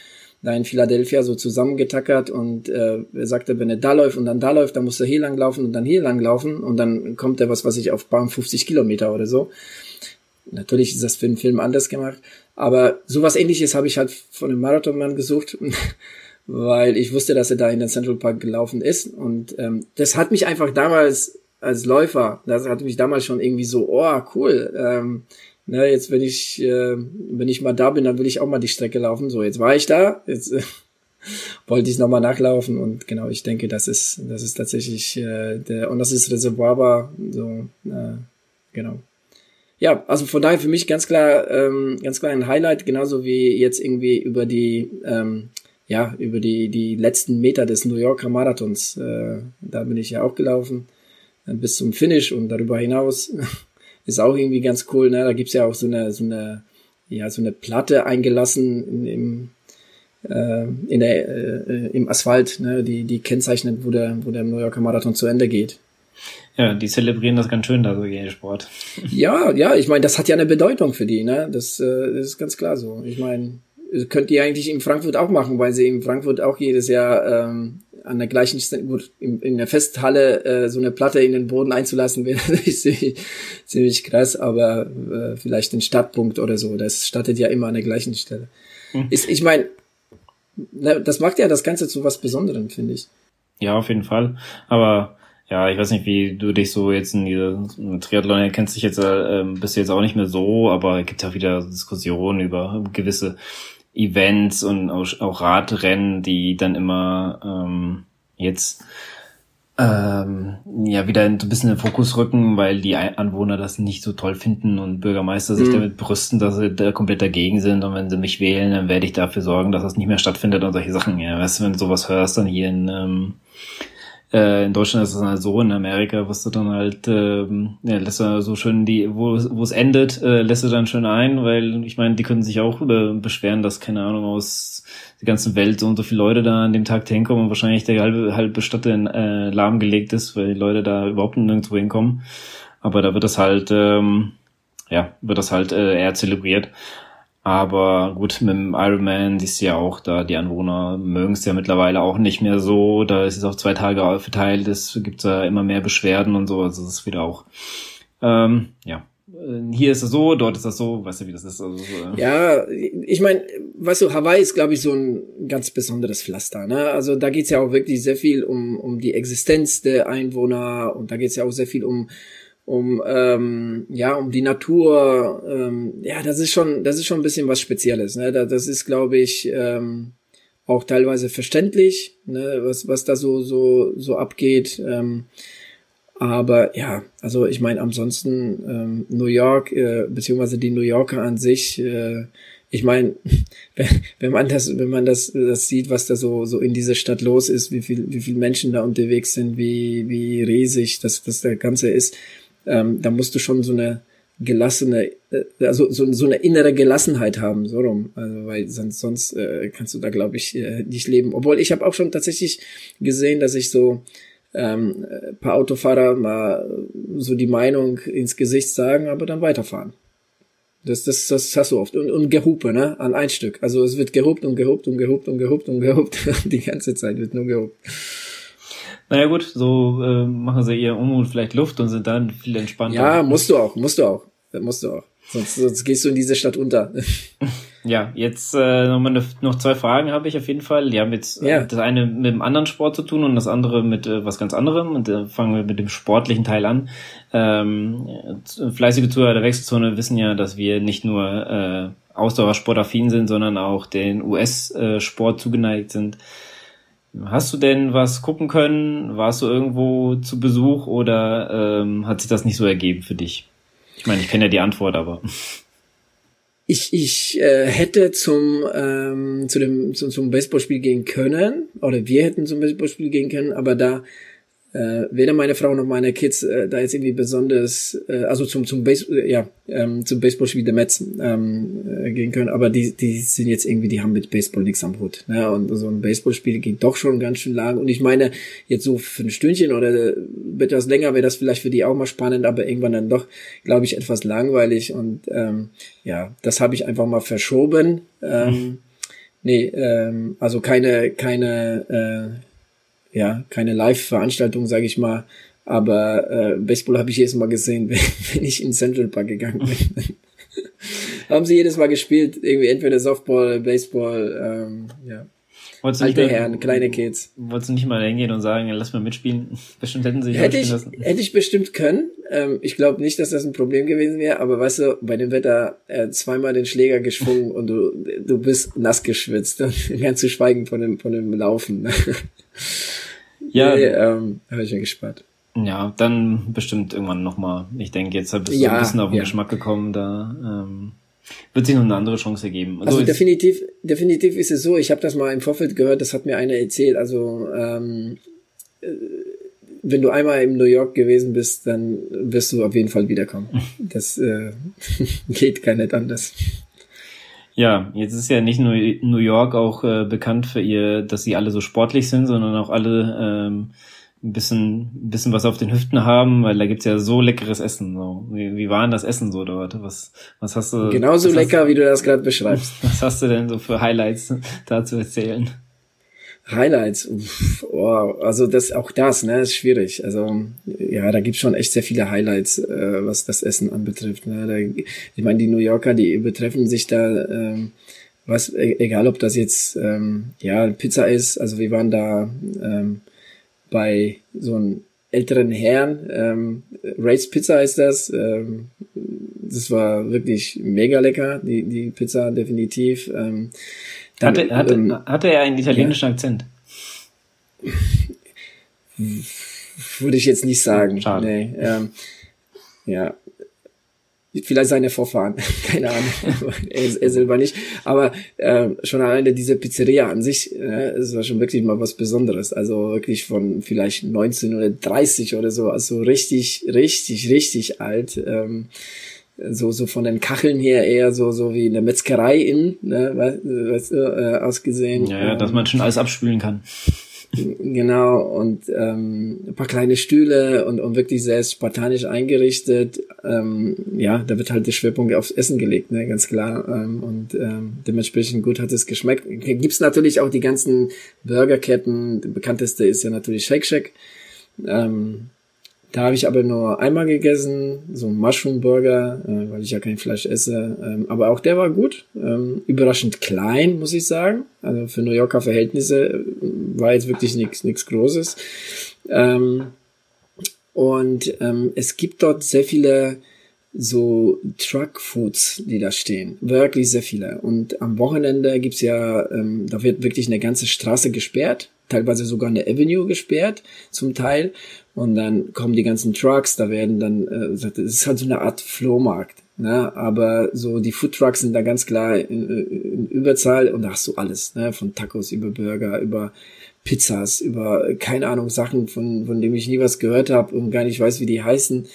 da in Philadelphia so zusammengetackert und äh, er sagte, wenn er da läuft und dann da läuft, dann muss er hier lang laufen und dann hier lang laufen und dann kommt er was, was ich auf Bahn 50 Kilometer oder so. Natürlich ist das für den Film anders gemacht, aber sowas ähnliches habe ich halt von einem Marathonmann gesucht [LAUGHS] weil ich wusste, dass er da in den Central Park gelaufen ist. Und ähm, das hat mich einfach damals als Läufer, das hat mich damals schon irgendwie so, oh, cool. Ähm, ne, jetzt wenn ich, äh, wenn ich mal da bin, dann will ich auch mal die Strecke laufen. So, jetzt war ich da, jetzt äh, [LAUGHS] wollte ich nochmal nachlaufen und genau, ich denke, das ist, das ist tatsächlich äh, der, und das ist Reservoir war, so, äh, genau. Ja, also von daher für mich ganz klar, ähm, ganz klar ein Highlight, genauso wie jetzt irgendwie über die ähm, ja, über die, die letzten Meter des New Yorker Marathons. Äh, da bin ich ja auch gelaufen äh, bis zum Finish und darüber hinaus [LAUGHS] ist auch irgendwie ganz cool. Ne? Da gibt's ja auch so eine, so eine, ja, so eine Platte eingelassen in, im, äh, in der, äh, im Asphalt, ne? die, die kennzeichnet, wo der, wo der New Yorker Marathon zu Ende geht. Ja, die zelebrieren das ganz schön da so gegen Sport. Ja, ja, ich meine, das hat ja eine Bedeutung für die, ne? Das, äh, das ist ganz klar so. Ich meine, könnt ihr eigentlich in Frankfurt auch machen, weil sie in Frankfurt auch jedes Jahr ähm, an der gleichen Stelle, gut, in, in der Festhalle äh, so eine Platte in den Boden einzulassen, [LAUGHS] wäre natürlich ziemlich, ziemlich krass, aber äh, vielleicht ein Startpunkt oder so, das startet ja immer an der gleichen Stelle. Mhm. Ist, ich meine, das macht ja das Ganze zu was Besonderem, finde ich. Ja, auf jeden Fall. Aber ja, ich weiß nicht, wie du dich so jetzt in diese Triathlon kennst dich jetzt, äh, bist du jetzt auch nicht mehr so, aber es gibt ja wieder Diskussionen über gewisse Events und auch, auch Radrennen, die dann immer ähm, jetzt ähm, ja wieder ein bisschen in den Fokus rücken, weil die Anwohner das nicht so toll finden und Bürgermeister sich mhm. damit brüsten, dass sie da komplett dagegen sind und wenn sie mich wählen, dann werde ich dafür sorgen, dass das nicht mehr stattfindet und solche Sachen. Ja, weißt du, wenn du sowas hörst, dann hier in ähm, äh, in Deutschland ist es halt so, in Amerika wirst du dann halt, ähm, ja, lässt du so schön die, wo, es endet, äh, lässt du dann schön ein, weil ich meine, die können sich auch äh, beschweren, dass, keine Ahnung, aus der ganzen Welt so und so viele Leute da an dem Tag hinkommen und wahrscheinlich der halbe, halbe Stadt in, äh, lahmgelegt ist, weil die Leute da überhaupt nirgendwo hinkommen. Aber da wird das halt, ähm, ja, wird das halt äh, eher zelebriert. Aber gut, mit dem Ironman siehst du ja auch, da die Anwohner mögen es ja mittlerweile auch nicht mehr so. Da ist es auf zwei Tage verteilt, es gibt ja immer mehr Beschwerden und so. Also es ist wieder auch, ähm, ja. Hier ist es so, dort ist das so, weißt du, wie das ist. Also, äh ja, ich meine, weißt du, Hawaii ist, glaube ich, so ein ganz besonderes Pflaster. Ne? Also da geht's ja auch wirklich sehr viel um, um die Existenz der Einwohner und da geht's ja auch sehr viel um um ähm, ja um die Natur ähm, ja das ist schon das ist schon ein bisschen was Spezielles ne? Das ist glaube ich ähm, auch teilweise verständlich ne? Was was da so so so abgeht ähm, aber ja also ich meine ansonsten ähm, New York äh, beziehungsweise die New Yorker an sich äh, ich meine, [LAUGHS] wenn man das, wenn man das, das sieht, was da so, so in dieser Stadt los ist, wie viel, wie viel Menschen da unterwegs sind, wie, wie riesig das, das der Ganze ist, ähm, da musst du schon so eine gelassene, äh, also so, so eine innere Gelassenheit haben, so rum. Also, weil sonst, sonst äh, kannst du da, glaube ich, äh, nicht leben. Obwohl ich habe auch schon tatsächlich gesehen, dass ich so ähm, paar Autofahrer mal so die Meinung ins Gesicht sagen, aber dann weiterfahren. Das, das, das hast du oft. Und, und Gehupe, ne? An ein Stück. Also es wird gehupt und gehupt und gehupt und gehupt und gehupt. [LAUGHS] die ganze Zeit wird nur gehupt. Naja gut, so äh, machen sie ihr Unmut vielleicht Luft und sind dann viel entspannter. Ja, musst du auch, musst du auch. Musst du auch. Sonst, sonst gehst du in diese Stadt unter. [LAUGHS] Ja, jetzt äh, nochmal ne, noch zwei Fragen habe ich auf jeden Fall. Die haben jetzt ja. das eine mit dem anderen Sport zu tun und das andere mit äh, was ganz anderem. Und äh, fangen wir mit dem sportlichen Teil an. Ähm, fleißige Zuhörer der Wechselzone wissen ja, dass wir nicht nur äh, Ausdauersportaffin sind, sondern auch den US-Sport zugeneigt sind. Hast du denn was gucken können? Warst du irgendwo zu Besuch oder ähm, hat sich das nicht so ergeben für dich? Ich meine, ich kenne ja die Antwort, aber. [LAUGHS] Ich, ich äh, hätte zum, ähm, zu dem, zum, zum Baseballspiel gehen können, oder wir hätten zum Baseballspiel gehen können, aber da äh, weder meine Frau noch meine Kids äh, da jetzt irgendwie besonders, äh, also zum zum Base, äh, ja ähm, zum Baseballspiel der Mets ähm, äh, gehen können, aber die die sind jetzt irgendwie, die haben mit Baseball nichts am Hut. Ne? Und so ein Baseballspiel geht doch schon ganz schön lang. Und ich meine jetzt so für ein Stündchen oder etwas länger wäre das vielleicht für die auch mal spannend, aber irgendwann dann doch, glaube ich, etwas langweilig. Und ähm, ja, das habe ich einfach mal verschoben. Ähm, mhm. Nee, ähm, also keine keine äh, ja, keine Live-Veranstaltung, sage ich mal. Aber äh, Baseball habe ich jedes Mal gesehen, [LAUGHS] wenn, wenn ich in Central Park gegangen bin. [LAUGHS] haben sie jedes Mal gespielt, irgendwie entweder Softball, Baseball, ähm, ja. Wolltest Alte Herren, kleine Kids. Wolltest du nicht mal hingehen und sagen, lass mal mitspielen? [LAUGHS] Bestimmt hätten sie hätte ich, lassen. Hätte ich bestimmt können. Ähm, ich glaube nicht, dass das ein Problem gewesen wäre, aber weißt du, bei dem Wetter äh, zweimal den Schläger geschwungen und du, du bist nass geschwitzt. Ganz zu schweigen von dem, von dem Laufen. Ja. Nee, ähm, habe ich ja gespannt. Ja, dann bestimmt irgendwann nochmal. Ich denke, jetzt bist du ja, ein bisschen auf den ja. Geschmack gekommen, da ähm, wird sich noch eine andere Chance ergeben. Also, also definitiv, definitiv ist es so, ich habe das mal im Vorfeld gehört, das hat mir einer erzählt, also ähm, äh, wenn du einmal in New York gewesen bist, dann wirst du auf jeden Fall wiederkommen. [LAUGHS] Das äh, [LAUGHS] geht gar nicht anders. Ja, jetzt ist ja nicht nur New York auch äh, bekannt für ihr, dass sie alle so sportlich sind, sondern auch alle ähm, ein bisschen, ein bisschen was auf den Hüften haben, weil da gibt's ja so leckeres Essen. So. Wie, wie war denn das Essen so dort? Was, was hast du? Genauso lecker, wie du das gerade beschreibst. [LAUGHS] Was hast du denn so für Highlights da zu erzählen? Highlights, Uff, oh, also das auch das, ne, ist schwierig. Also ja, da gibt's schon echt sehr viele Highlights, äh, was das Essen anbetrifft. Ne? Da, ich meine, die New Yorker, die übertreffen sich da, ähm, was e-, egal, ob das jetzt ähm, ja Pizza ist. Also wir waren da ähm, bei so einem älteren Herrn, ähm, Ray's Pizza heißt das. Ähm, das war wirklich mega lecker, die, die Pizza definitiv. Ähm, hatte, hatte, ähm, hatte er einen italienischen ja. Akzent? Würde ich jetzt nicht sagen. Schade. Nee, ähm, ja, vielleicht seine Vorfahren, [LAUGHS] keine Ahnung, [LAUGHS] er, er, selber nicht, aber äh, schon alleine diese Pizzeria an sich, äh, es war schon wirklich mal was Besonderes, also wirklich von vielleicht 1930 oder so, also richtig, richtig, richtig alt, ähm, so so von den Kacheln her eher so so wie eine Metzgerei in, ne, weißt, du, äh, ausgesehen. Ja, ja, dass man schon alles abspülen kann. [LAUGHS] Genau, und ähm, ein paar kleine Stühle und, und wirklich sehr spartanisch eingerichtet. Ähm, ja, da wird halt der Schwerpunkt aufs Essen gelegt, ne, ganz klar. Ähm, und ähm, dementsprechend gut hat es geschmeckt. Gibt's natürlich auch die ganzen Burgerketten. Der bekannteste ist ja natürlich Shake Shack. Ähm, da habe ich aber nur einmal gegessen, so ein Mushroom Burger, äh, weil ich ja kein Fleisch esse. Ähm, aber auch der war gut. Ähm, überraschend klein, muss ich sagen. Also für New Yorker Verhältnisse äh, war jetzt wirklich nichts Großes. Ähm, und ähm, es gibt dort sehr viele so Truck Foods, die da stehen. Wirklich sehr viele. Und am Wochenende gibt's ja, ähm, da wird wirklich eine ganze Straße gesperrt, teilweise sogar eine Avenue gesperrt, zum Teil. Und dann kommen die ganzen Trucks, da werden dann, äh, das ist halt so eine Art Flohmarkt. Ne? Aber so die Food Trucks sind da ganz klar in, in Überzahl und da hast du alles, ne? von Tacos über Burger, über Pizzas, über keine Ahnung Sachen, von, von dem ich nie was gehört habe und gar nicht weiß, wie die heißen.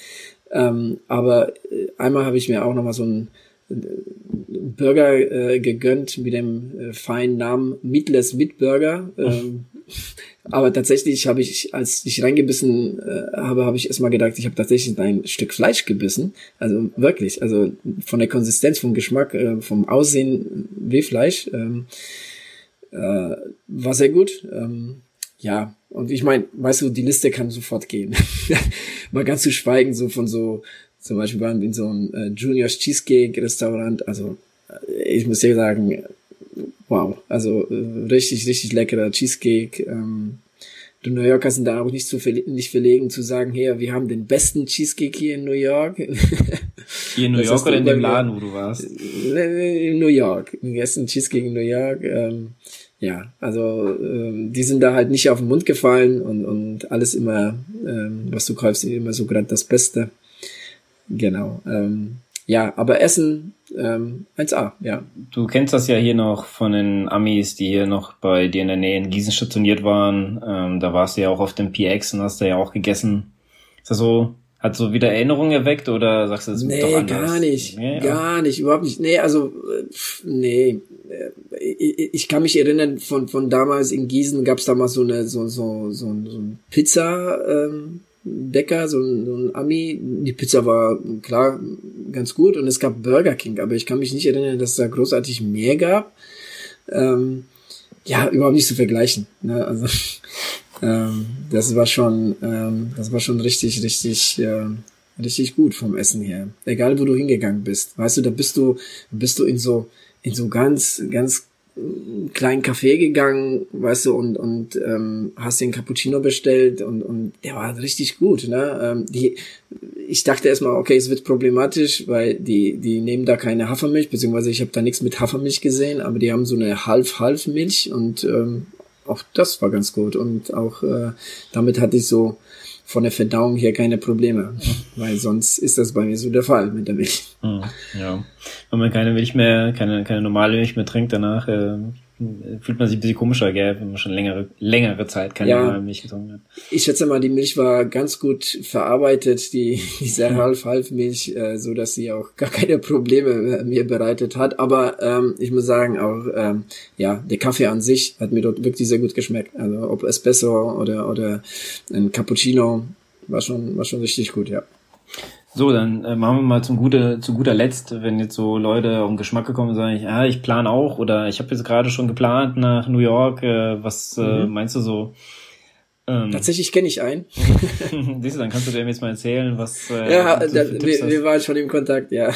Ähm, aber äh, einmal habe ich mir auch noch mal so einen Burger äh, gegönnt mit dem äh, feinen Namen Meatless Mitburger. Ähm, aber tatsächlich habe ich, als ich reingebissen äh, habe, habe ich erstmal gedacht, ich habe tatsächlich ein Stück Fleisch gebissen. Also wirklich, also von der Konsistenz, vom Geschmack, äh, vom Aussehen wie Fleisch. Ähm, äh, war sehr gut. Ähm, ja, und ich meine, weißt du, die Liste kann sofort gehen. [LAUGHS] Mal ganz zu schweigen, so von so, zum Beispiel waren wir in so einem äh, Juniors Cheesecake Restaurant. Also, äh, ich muss dir sagen, wow, also äh, richtig, richtig leckerer Cheesecake. Ähm, die New Yorker sind da auch nicht zu nicht verlegen zu sagen, hey, wir haben den besten Cheesecake hier in New York. [LAUGHS] Hier in New York oder in dem Laden, wo du warst? In New York. Im ersten Cheesecake in New York. Ähm, ja, also ähm, die sind da halt nicht auf den Mund gefallen und, und alles immer, ähm, was du kaufst, immer so gerade das Beste. Genau. Ähm, ja, aber Essen ähm, 1A, ja. Du kennst das ja hier noch von den Amis, die hier noch bei dir in der Nähe in Gießen stationiert waren. Ähm, da warst du ja auch auf dem PX und hast da ja auch gegessen. Ist das so, hat so wieder Erinnerungen erweckt oder sagst du das nee, doch anders? gar nicht, nee, gar nicht, überhaupt nicht. Nee, also, nee, ich kann mich erinnern, von, von damals in Gießen gab es damals so eine, so, so, so, so ein Pizza, ähm, Bäcker, so ein, so ein Ami. Die Pizza war klar ganz gut und es gab Burger King, aber ich kann mich nicht erinnern, dass es da großartig mehr gab. Ähm, ja, überhaupt nicht zu vergleichen. Ne? Also [LAUGHS] ähm, das war schon, ähm, das war schon richtig, richtig, äh, richtig gut vom Essen her. Egal, wo du hingegangen bist, weißt du, da bist du, bist du in so in so ganz, ganz kleinen Café gegangen, weißt du, und, und ähm, hast den Cappuccino bestellt und, und der war richtig gut. Ne? Ähm, die, ich dachte erstmal, okay, es wird problematisch, weil die, die nehmen da keine Hafermilch, beziehungsweise ich habe da nichts mit Hafermilch gesehen, aber die haben so eine Half-Half-Milch und ähm, auch das war ganz gut. Und auch äh, damit hatte ich so von der Verdauung her keine Probleme, weil sonst ist das bei mir so der Fall mit der Milch. Hm, ja, wenn man keine Milch mehr, keine, keine normale Milch mehr trinkt danach, äh, fühlt man sich ein bisschen komischer, gell, wenn man schon längere, längere Zeit keine ja, Milch getrunken hat. Ich schätze mal, die Milch war ganz gut verarbeitet, die, diese Half-Half-Milch, äh, so dass sie auch gar keine Probleme mir bereitet hat. Aber ähm, ich muss sagen, auch ähm, ja, der Kaffee an sich hat mir dort wirklich sehr gut geschmeckt. Also ob Espresso oder oder ein Cappuccino war schon war schon richtig gut, ja. So, dann äh, machen wir mal zum gute, zu guter Letzt, wenn jetzt so Leute um Geschmack gekommen sind, sagen, ja, ich plane auch oder ich habe jetzt gerade schon geplant nach New York. Äh, was äh, mhm. meinst du so? Ähm, Tatsächlich kenne ich einen. [LAUGHS] Siehst du, dann kannst du dem jetzt mal erzählen, was. Äh, ja, da, wir, wir waren schon im Kontakt, ja.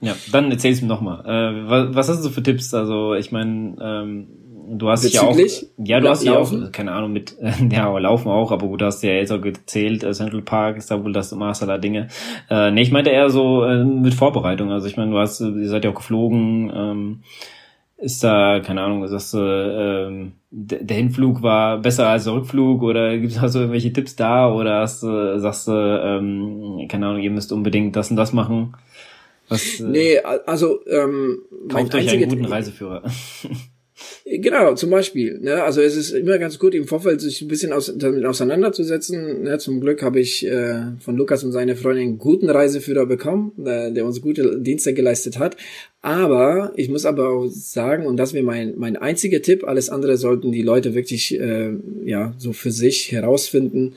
Ja, dann erzähl's mir nochmal. Äh, was, was hast du so für Tipps? Also ich meine, ähm, du hast ja auch, ja, du hast ja auch, keine Ahnung, mit, [LAUGHS] ja, laufen auch, aber gut, du hast ja jetzt auch gezählt, äh, Central Park ist da wohl das Maß aller Dinge. Äh, nee, ich meinte eher so äh, mit Vorbereitung. Also ich meine, du hast, ihr seid ja auch geflogen, ähm, ist da, keine Ahnung, sagst du, ähm, der Hinflug war besser als der Rückflug oder gibt es also irgendwelche Tipps da oder hast du, sagst du, ähm, keine Ahnung, ihr müsst unbedingt das und das machen? Was, äh, nee, also ähm, kauft euch einen guten Reiseführer. [LAUGHS] Genau, zum Beispiel. Ne? Also es ist immer ganz gut, im Vorfeld sich ein bisschen aus, damit auseinanderzusetzen. Ne? Zum Glück habe ich äh, von Lukas und seiner Freundin einen guten Reiseführer bekommen, äh, der uns gute Dienste geleistet hat. Aber ich muss aber auch sagen, und das wäre mein, mein einziger Tipp, alles andere sollten die Leute wirklich äh, ja so für sich herausfinden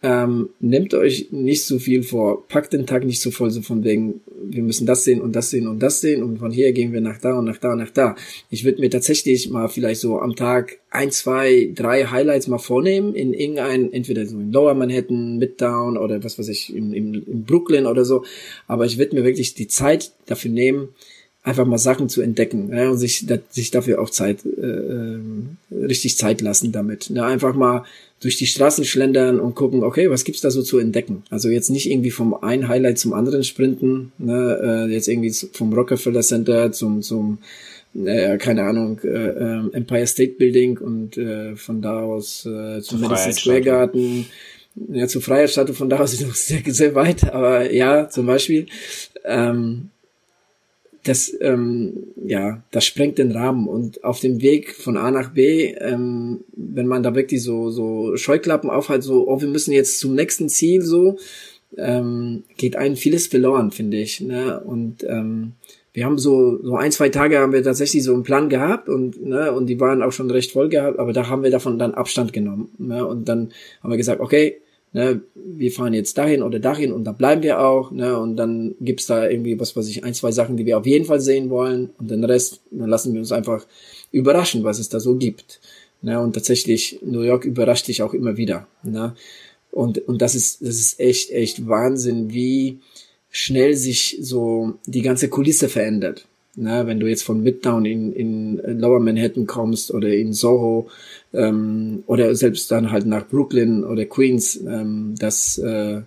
ähm, nehmt euch nicht so viel vor, packt den Tag nicht so voll, so von wegen, wir müssen das sehen und das sehen und das sehen und von hier gehen wir nach da und nach da und nach da. Ich würde mir tatsächlich mal vielleicht so am Tag ein, zwei, drei Highlights mal vornehmen in irgendein, entweder so in Lower Manhattan, Midtown oder was weiß ich, in, in, in Brooklyn oder so. Aber ich würde mir wirklich die Zeit dafür nehmen, einfach mal Sachen zu entdecken ja, und sich, sich dafür auch Zeit, äh, äh, richtig Zeit lassen damit. Ne? Einfach mal durch die Straßen schlendern und gucken, okay, was gibt's da so zu entdecken? Also jetzt nicht irgendwie vom einen Highlight zum anderen sprinten, ne, äh, jetzt irgendwie vom Rockefeller Center zum zum äh, keine Ahnung äh, äh, Empire State Building und äh, von da aus äh, zum Madison Square Garden, ja zur Freiheitsstatue von da aus [LAUGHS] ist noch sehr sehr weit, aber ja zum Beispiel. Ähm, das, ähm, ja, das sprengt den Rahmen. Und auf dem Weg von A nach B, ähm, wenn man da wirklich so, so Scheuklappen aufhat, so, oh, wir müssen jetzt zum nächsten Ziel, so, ähm, geht einem vieles verloren, finde ich. Ne? Und ähm, wir haben so, so ein, zwei Tage haben wir tatsächlich so einen Plan gehabt und, ne, und die waren auch schon recht voll gehabt, aber da haben wir davon dann Abstand genommen. Ne? Und dann haben wir gesagt, okay, ne, wir fahren jetzt dahin oder dahin und da bleiben wir auch, ne, und dann gibt's da irgendwie, was weiß ich, ein, zwei Sachen, die wir auf jeden Fall sehen wollen und den Rest, dann lassen wir uns einfach überraschen, was es da so gibt. Ne, und tatsächlich, New York überrascht dich auch immer wieder. Ne, und, und das ist, das ist echt, echt Wahnsinn, wie schnell sich so die ganze Kulisse verändert. Ne, wenn du jetzt von Midtown in, in Lower Manhattan kommst oder in Soho ähm, oder selbst dann halt nach Brooklyn oder Queens, ähm, das, äh,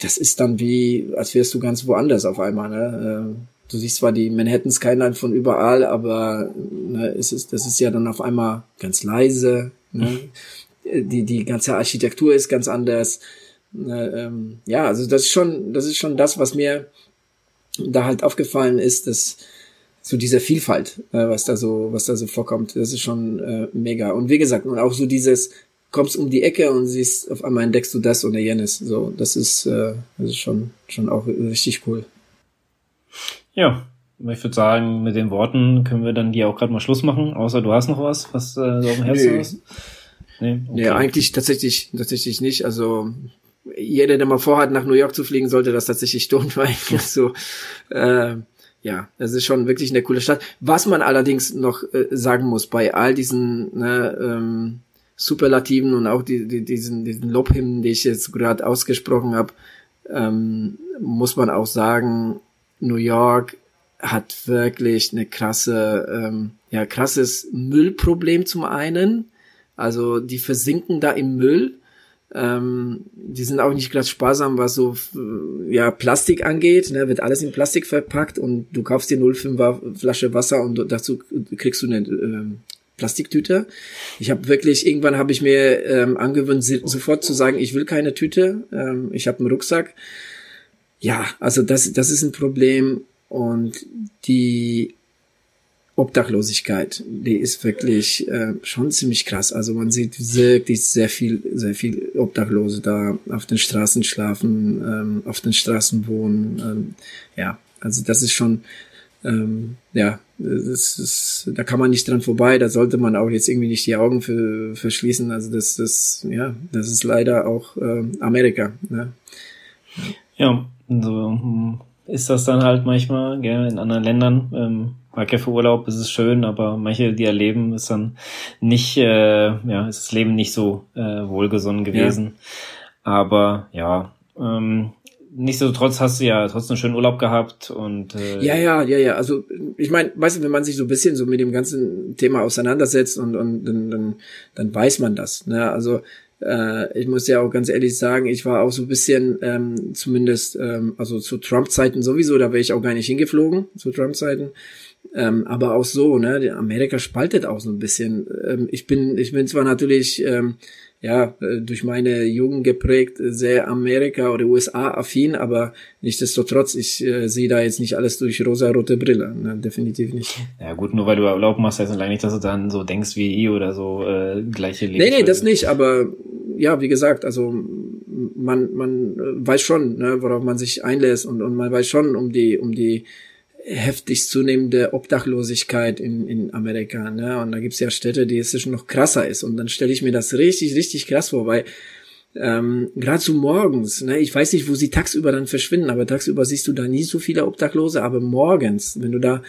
das ist dann wie, als wärst du ganz woanders auf einmal. Ne? Äh, du siehst zwar die Manhattan Skyline von überall, aber ne, es ist, das ist ja dann auf einmal ganz leise. Ne? [LAUGHS] Die, die ganze Architektur ist ganz anders. Ne, ähm, ja, also das ist schon, das ist schon das, was mir da halt aufgefallen ist, dass so dieser Vielfalt, äh, was da so, was da so vorkommt, das ist schon äh, mega. Und wie gesagt, und auch so dieses, kommst um die Ecke und siehst, auf einmal entdeckst du das oder jenes. So, das ist, äh, das ist schon, schon auch richtig cool. Ja, ich würde sagen, mit den Worten können wir dann hier auch gerade mal Schluss machen, außer du hast noch was, was äh, du auf dem Herzen hast. Nee, okay. nee, eigentlich tatsächlich, tatsächlich nicht. Also jeder, der mal vorhat, nach New York zu fliegen, sollte das tatsächlich tun, [LAUGHS] weil so äh, ja, es ist schon wirklich eine coole Stadt. Was man allerdings noch äh, sagen muss, bei all diesen ne, ähm, Superlativen und auch die, die, diesen, diesen Lobhymnen, die ich jetzt gerade ausgesprochen habe, ähm, muss man auch sagen, New York hat wirklich eine krasse, ähm, ja, krasses Müllproblem zum einen. Also die versinken da im Müll ähm, die sind auch nicht gerade sparsam, was so ja Plastik angeht. Ne, wird alles in Plastik verpackt und du kaufst dir 0,5er Flasche Wasser und dazu kriegst du eine ähm, Plastiktüte. Ich habe wirklich irgendwann habe ich mir ähm, angewöhnt, sofort zu sagen, ich will keine Tüte. Ähm, ich habe einen Rucksack. Ja, also das das ist ein Problem und die Obdachlosigkeit, die ist wirklich äh, schon ziemlich krass. Also man sieht wirklich sehr viel, sehr viel Obdachlose da auf den Straßen schlafen, ähm, auf den Straßen wohnen. Ähm, ja, also das ist schon, ähm, ja, das ist, da kann man nicht dran vorbei. Da sollte man auch jetzt irgendwie nicht die Augen für, verschließen. Also das, das, ja, das ist leider auch äh, Amerika. Ne? Ja, so hm, ist das dann halt manchmal, gell, in anderen Ländern. Ähm mag ja für Urlaub, ist es schön, aber manche, die erleben, ist dann nicht, äh, ja, ist das Leben nicht so äh, wohlgesonnen gewesen. Ja. Aber ja, ähm, nichtsdestotrotz hast du ja trotzdem einen schönen Urlaub gehabt und äh ja ja ja ja also ich meine weißt du wenn man sich so ein bisschen so mit dem ganzen Thema auseinandersetzt und und dann dann, dann weiß man das ne also äh, ich muss ja auch ganz ehrlich sagen ich war auch so ein bisschen ähm, zumindest ähm, also zu Trump Zeiten sowieso da wäre ich auch gar nicht hingeflogen zu Trump Zeiten ähm, aber auch so ne Amerika spaltet auch so ein bisschen ähm, ich bin ich bin zwar natürlich ähm, ja, äh, durch meine Jugend geprägt, sehr Amerika oder USA affin, aber nichtsdestotrotz, ich äh, sehe da jetzt nicht alles durch rosa-rote Brille, ne, definitiv nicht. Ja gut, nur weil du Urlaub machst, heißt das lange nicht, dass du dann so denkst wie ich oder so äh, gleiche Leben. Nee, nee, das nicht, aber ja, wie gesagt, also man, man weiß schon, ne, worauf man sich einlässt und, und man weiß schon um die, um die heftig zunehmende Obdachlosigkeit in, in Amerika. Ne? Und da gibt's ja Städte, die es schon noch krasser ist. Und dann stelle ich mir das richtig, richtig krass vor, weil ähm, gerade so morgens, ne, ich weiß nicht, wo sie tagsüber dann verschwinden, aber tagsüber siehst du da nie so viele Obdachlose, aber morgens, wenn du da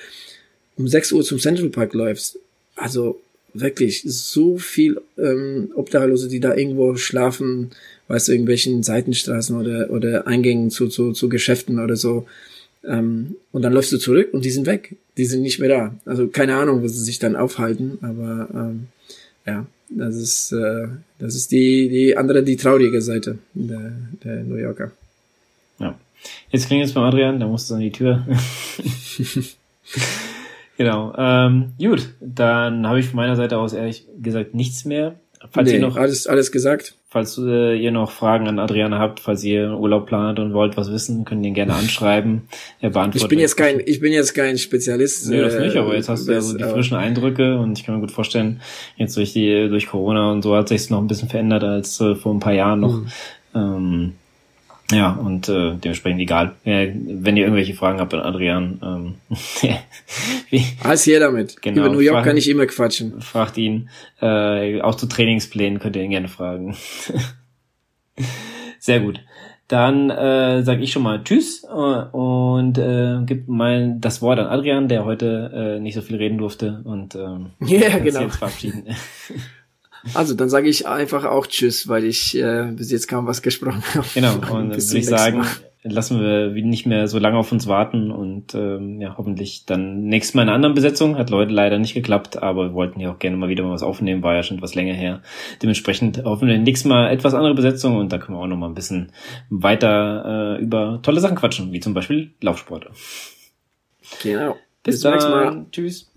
um 6 Uhr zum Central Park läufst, also wirklich so viel ähm, Obdachlose, die da irgendwo schlafen, weißt du, irgendwelchen Seitenstraßen oder, oder Eingängen zu, zu, zu Geschäften oder so. Ähm, und dann läufst du zurück und die sind weg. Die sind nicht mehr da. Also keine Ahnung, wo sie sich dann aufhalten, aber ähm, ja, das ist, äh, das ist die, die andere, die traurige Seite der, der New Yorker. Ja. Jetzt klingelt es bei Adrian, da musst du an die Tür. [LAUGHS] genau. Ähm, gut, dann habe ich von meiner Seite aus ehrlich gesagt nichts mehr. Falls nee, ihr noch alles alles gesagt. Falls äh, ihr noch Fragen an Adriana habt, falls ihr Urlaub plant und wollt was wissen, könnt ihr ihn gerne anschreiben. Er beantwortet. Ich bin jetzt kein ich bin jetzt kein Spezialist. Nee, das nicht, aber jetzt hast du ja so die frischen Eindrücke und ich kann mir gut vorstellen, jetzt durch die durch Corona und so hat sich noch ein bisschen verändert als äh, vor ein paar Jahren noch. Mhm. Ähm, ja, und äh, dementsprechend egal. Ja, wenn ihr irgendwelche Fragen habt an Adrian, ähm, [LAUGHS] wie, Alles hier damit. Genau, Über New York fragt, kann ich immer quatschen. Fragt ihn. Äh, auch zu Trainingsplänen könnt ihr ihn gerne fragen. [LAUGHS] Sehr gut. Dann äh, sage ich schon mal Tschüss äh, und äh, gib mal das Wort an Adrian, der heute äh, nicht so viel reden durfte und ähm, [LAUGHS] yeah, genau. jetzt verabschieden. Also, dann sage ich einfach auch Tschüss, weil ich äh, bis jetzt kaum was gesprochen habe. Genau, [LAUGHS] und dann würde ich sagen, Mal. lassen wir nicht mehr so lange auf uns warten und ähm, ja, hoffentlich dann nächstes Mal in einer anderen Besetzung. Hat Leute leider nicht geklappt, aber wir wollten ja auch gerne mal wieder mal was aufnehmen, war ja schon etwas länger her. Dementsprechend hoffen wir nächstes Mal etwas andere Besetzung und da können wir auch noch mal ein bisschen weiter äh, über tolle Sachen quatschen, wie zum Beispiel Laufsport. Genau. Bis, Bis zum nächsten Mal. Tschüss.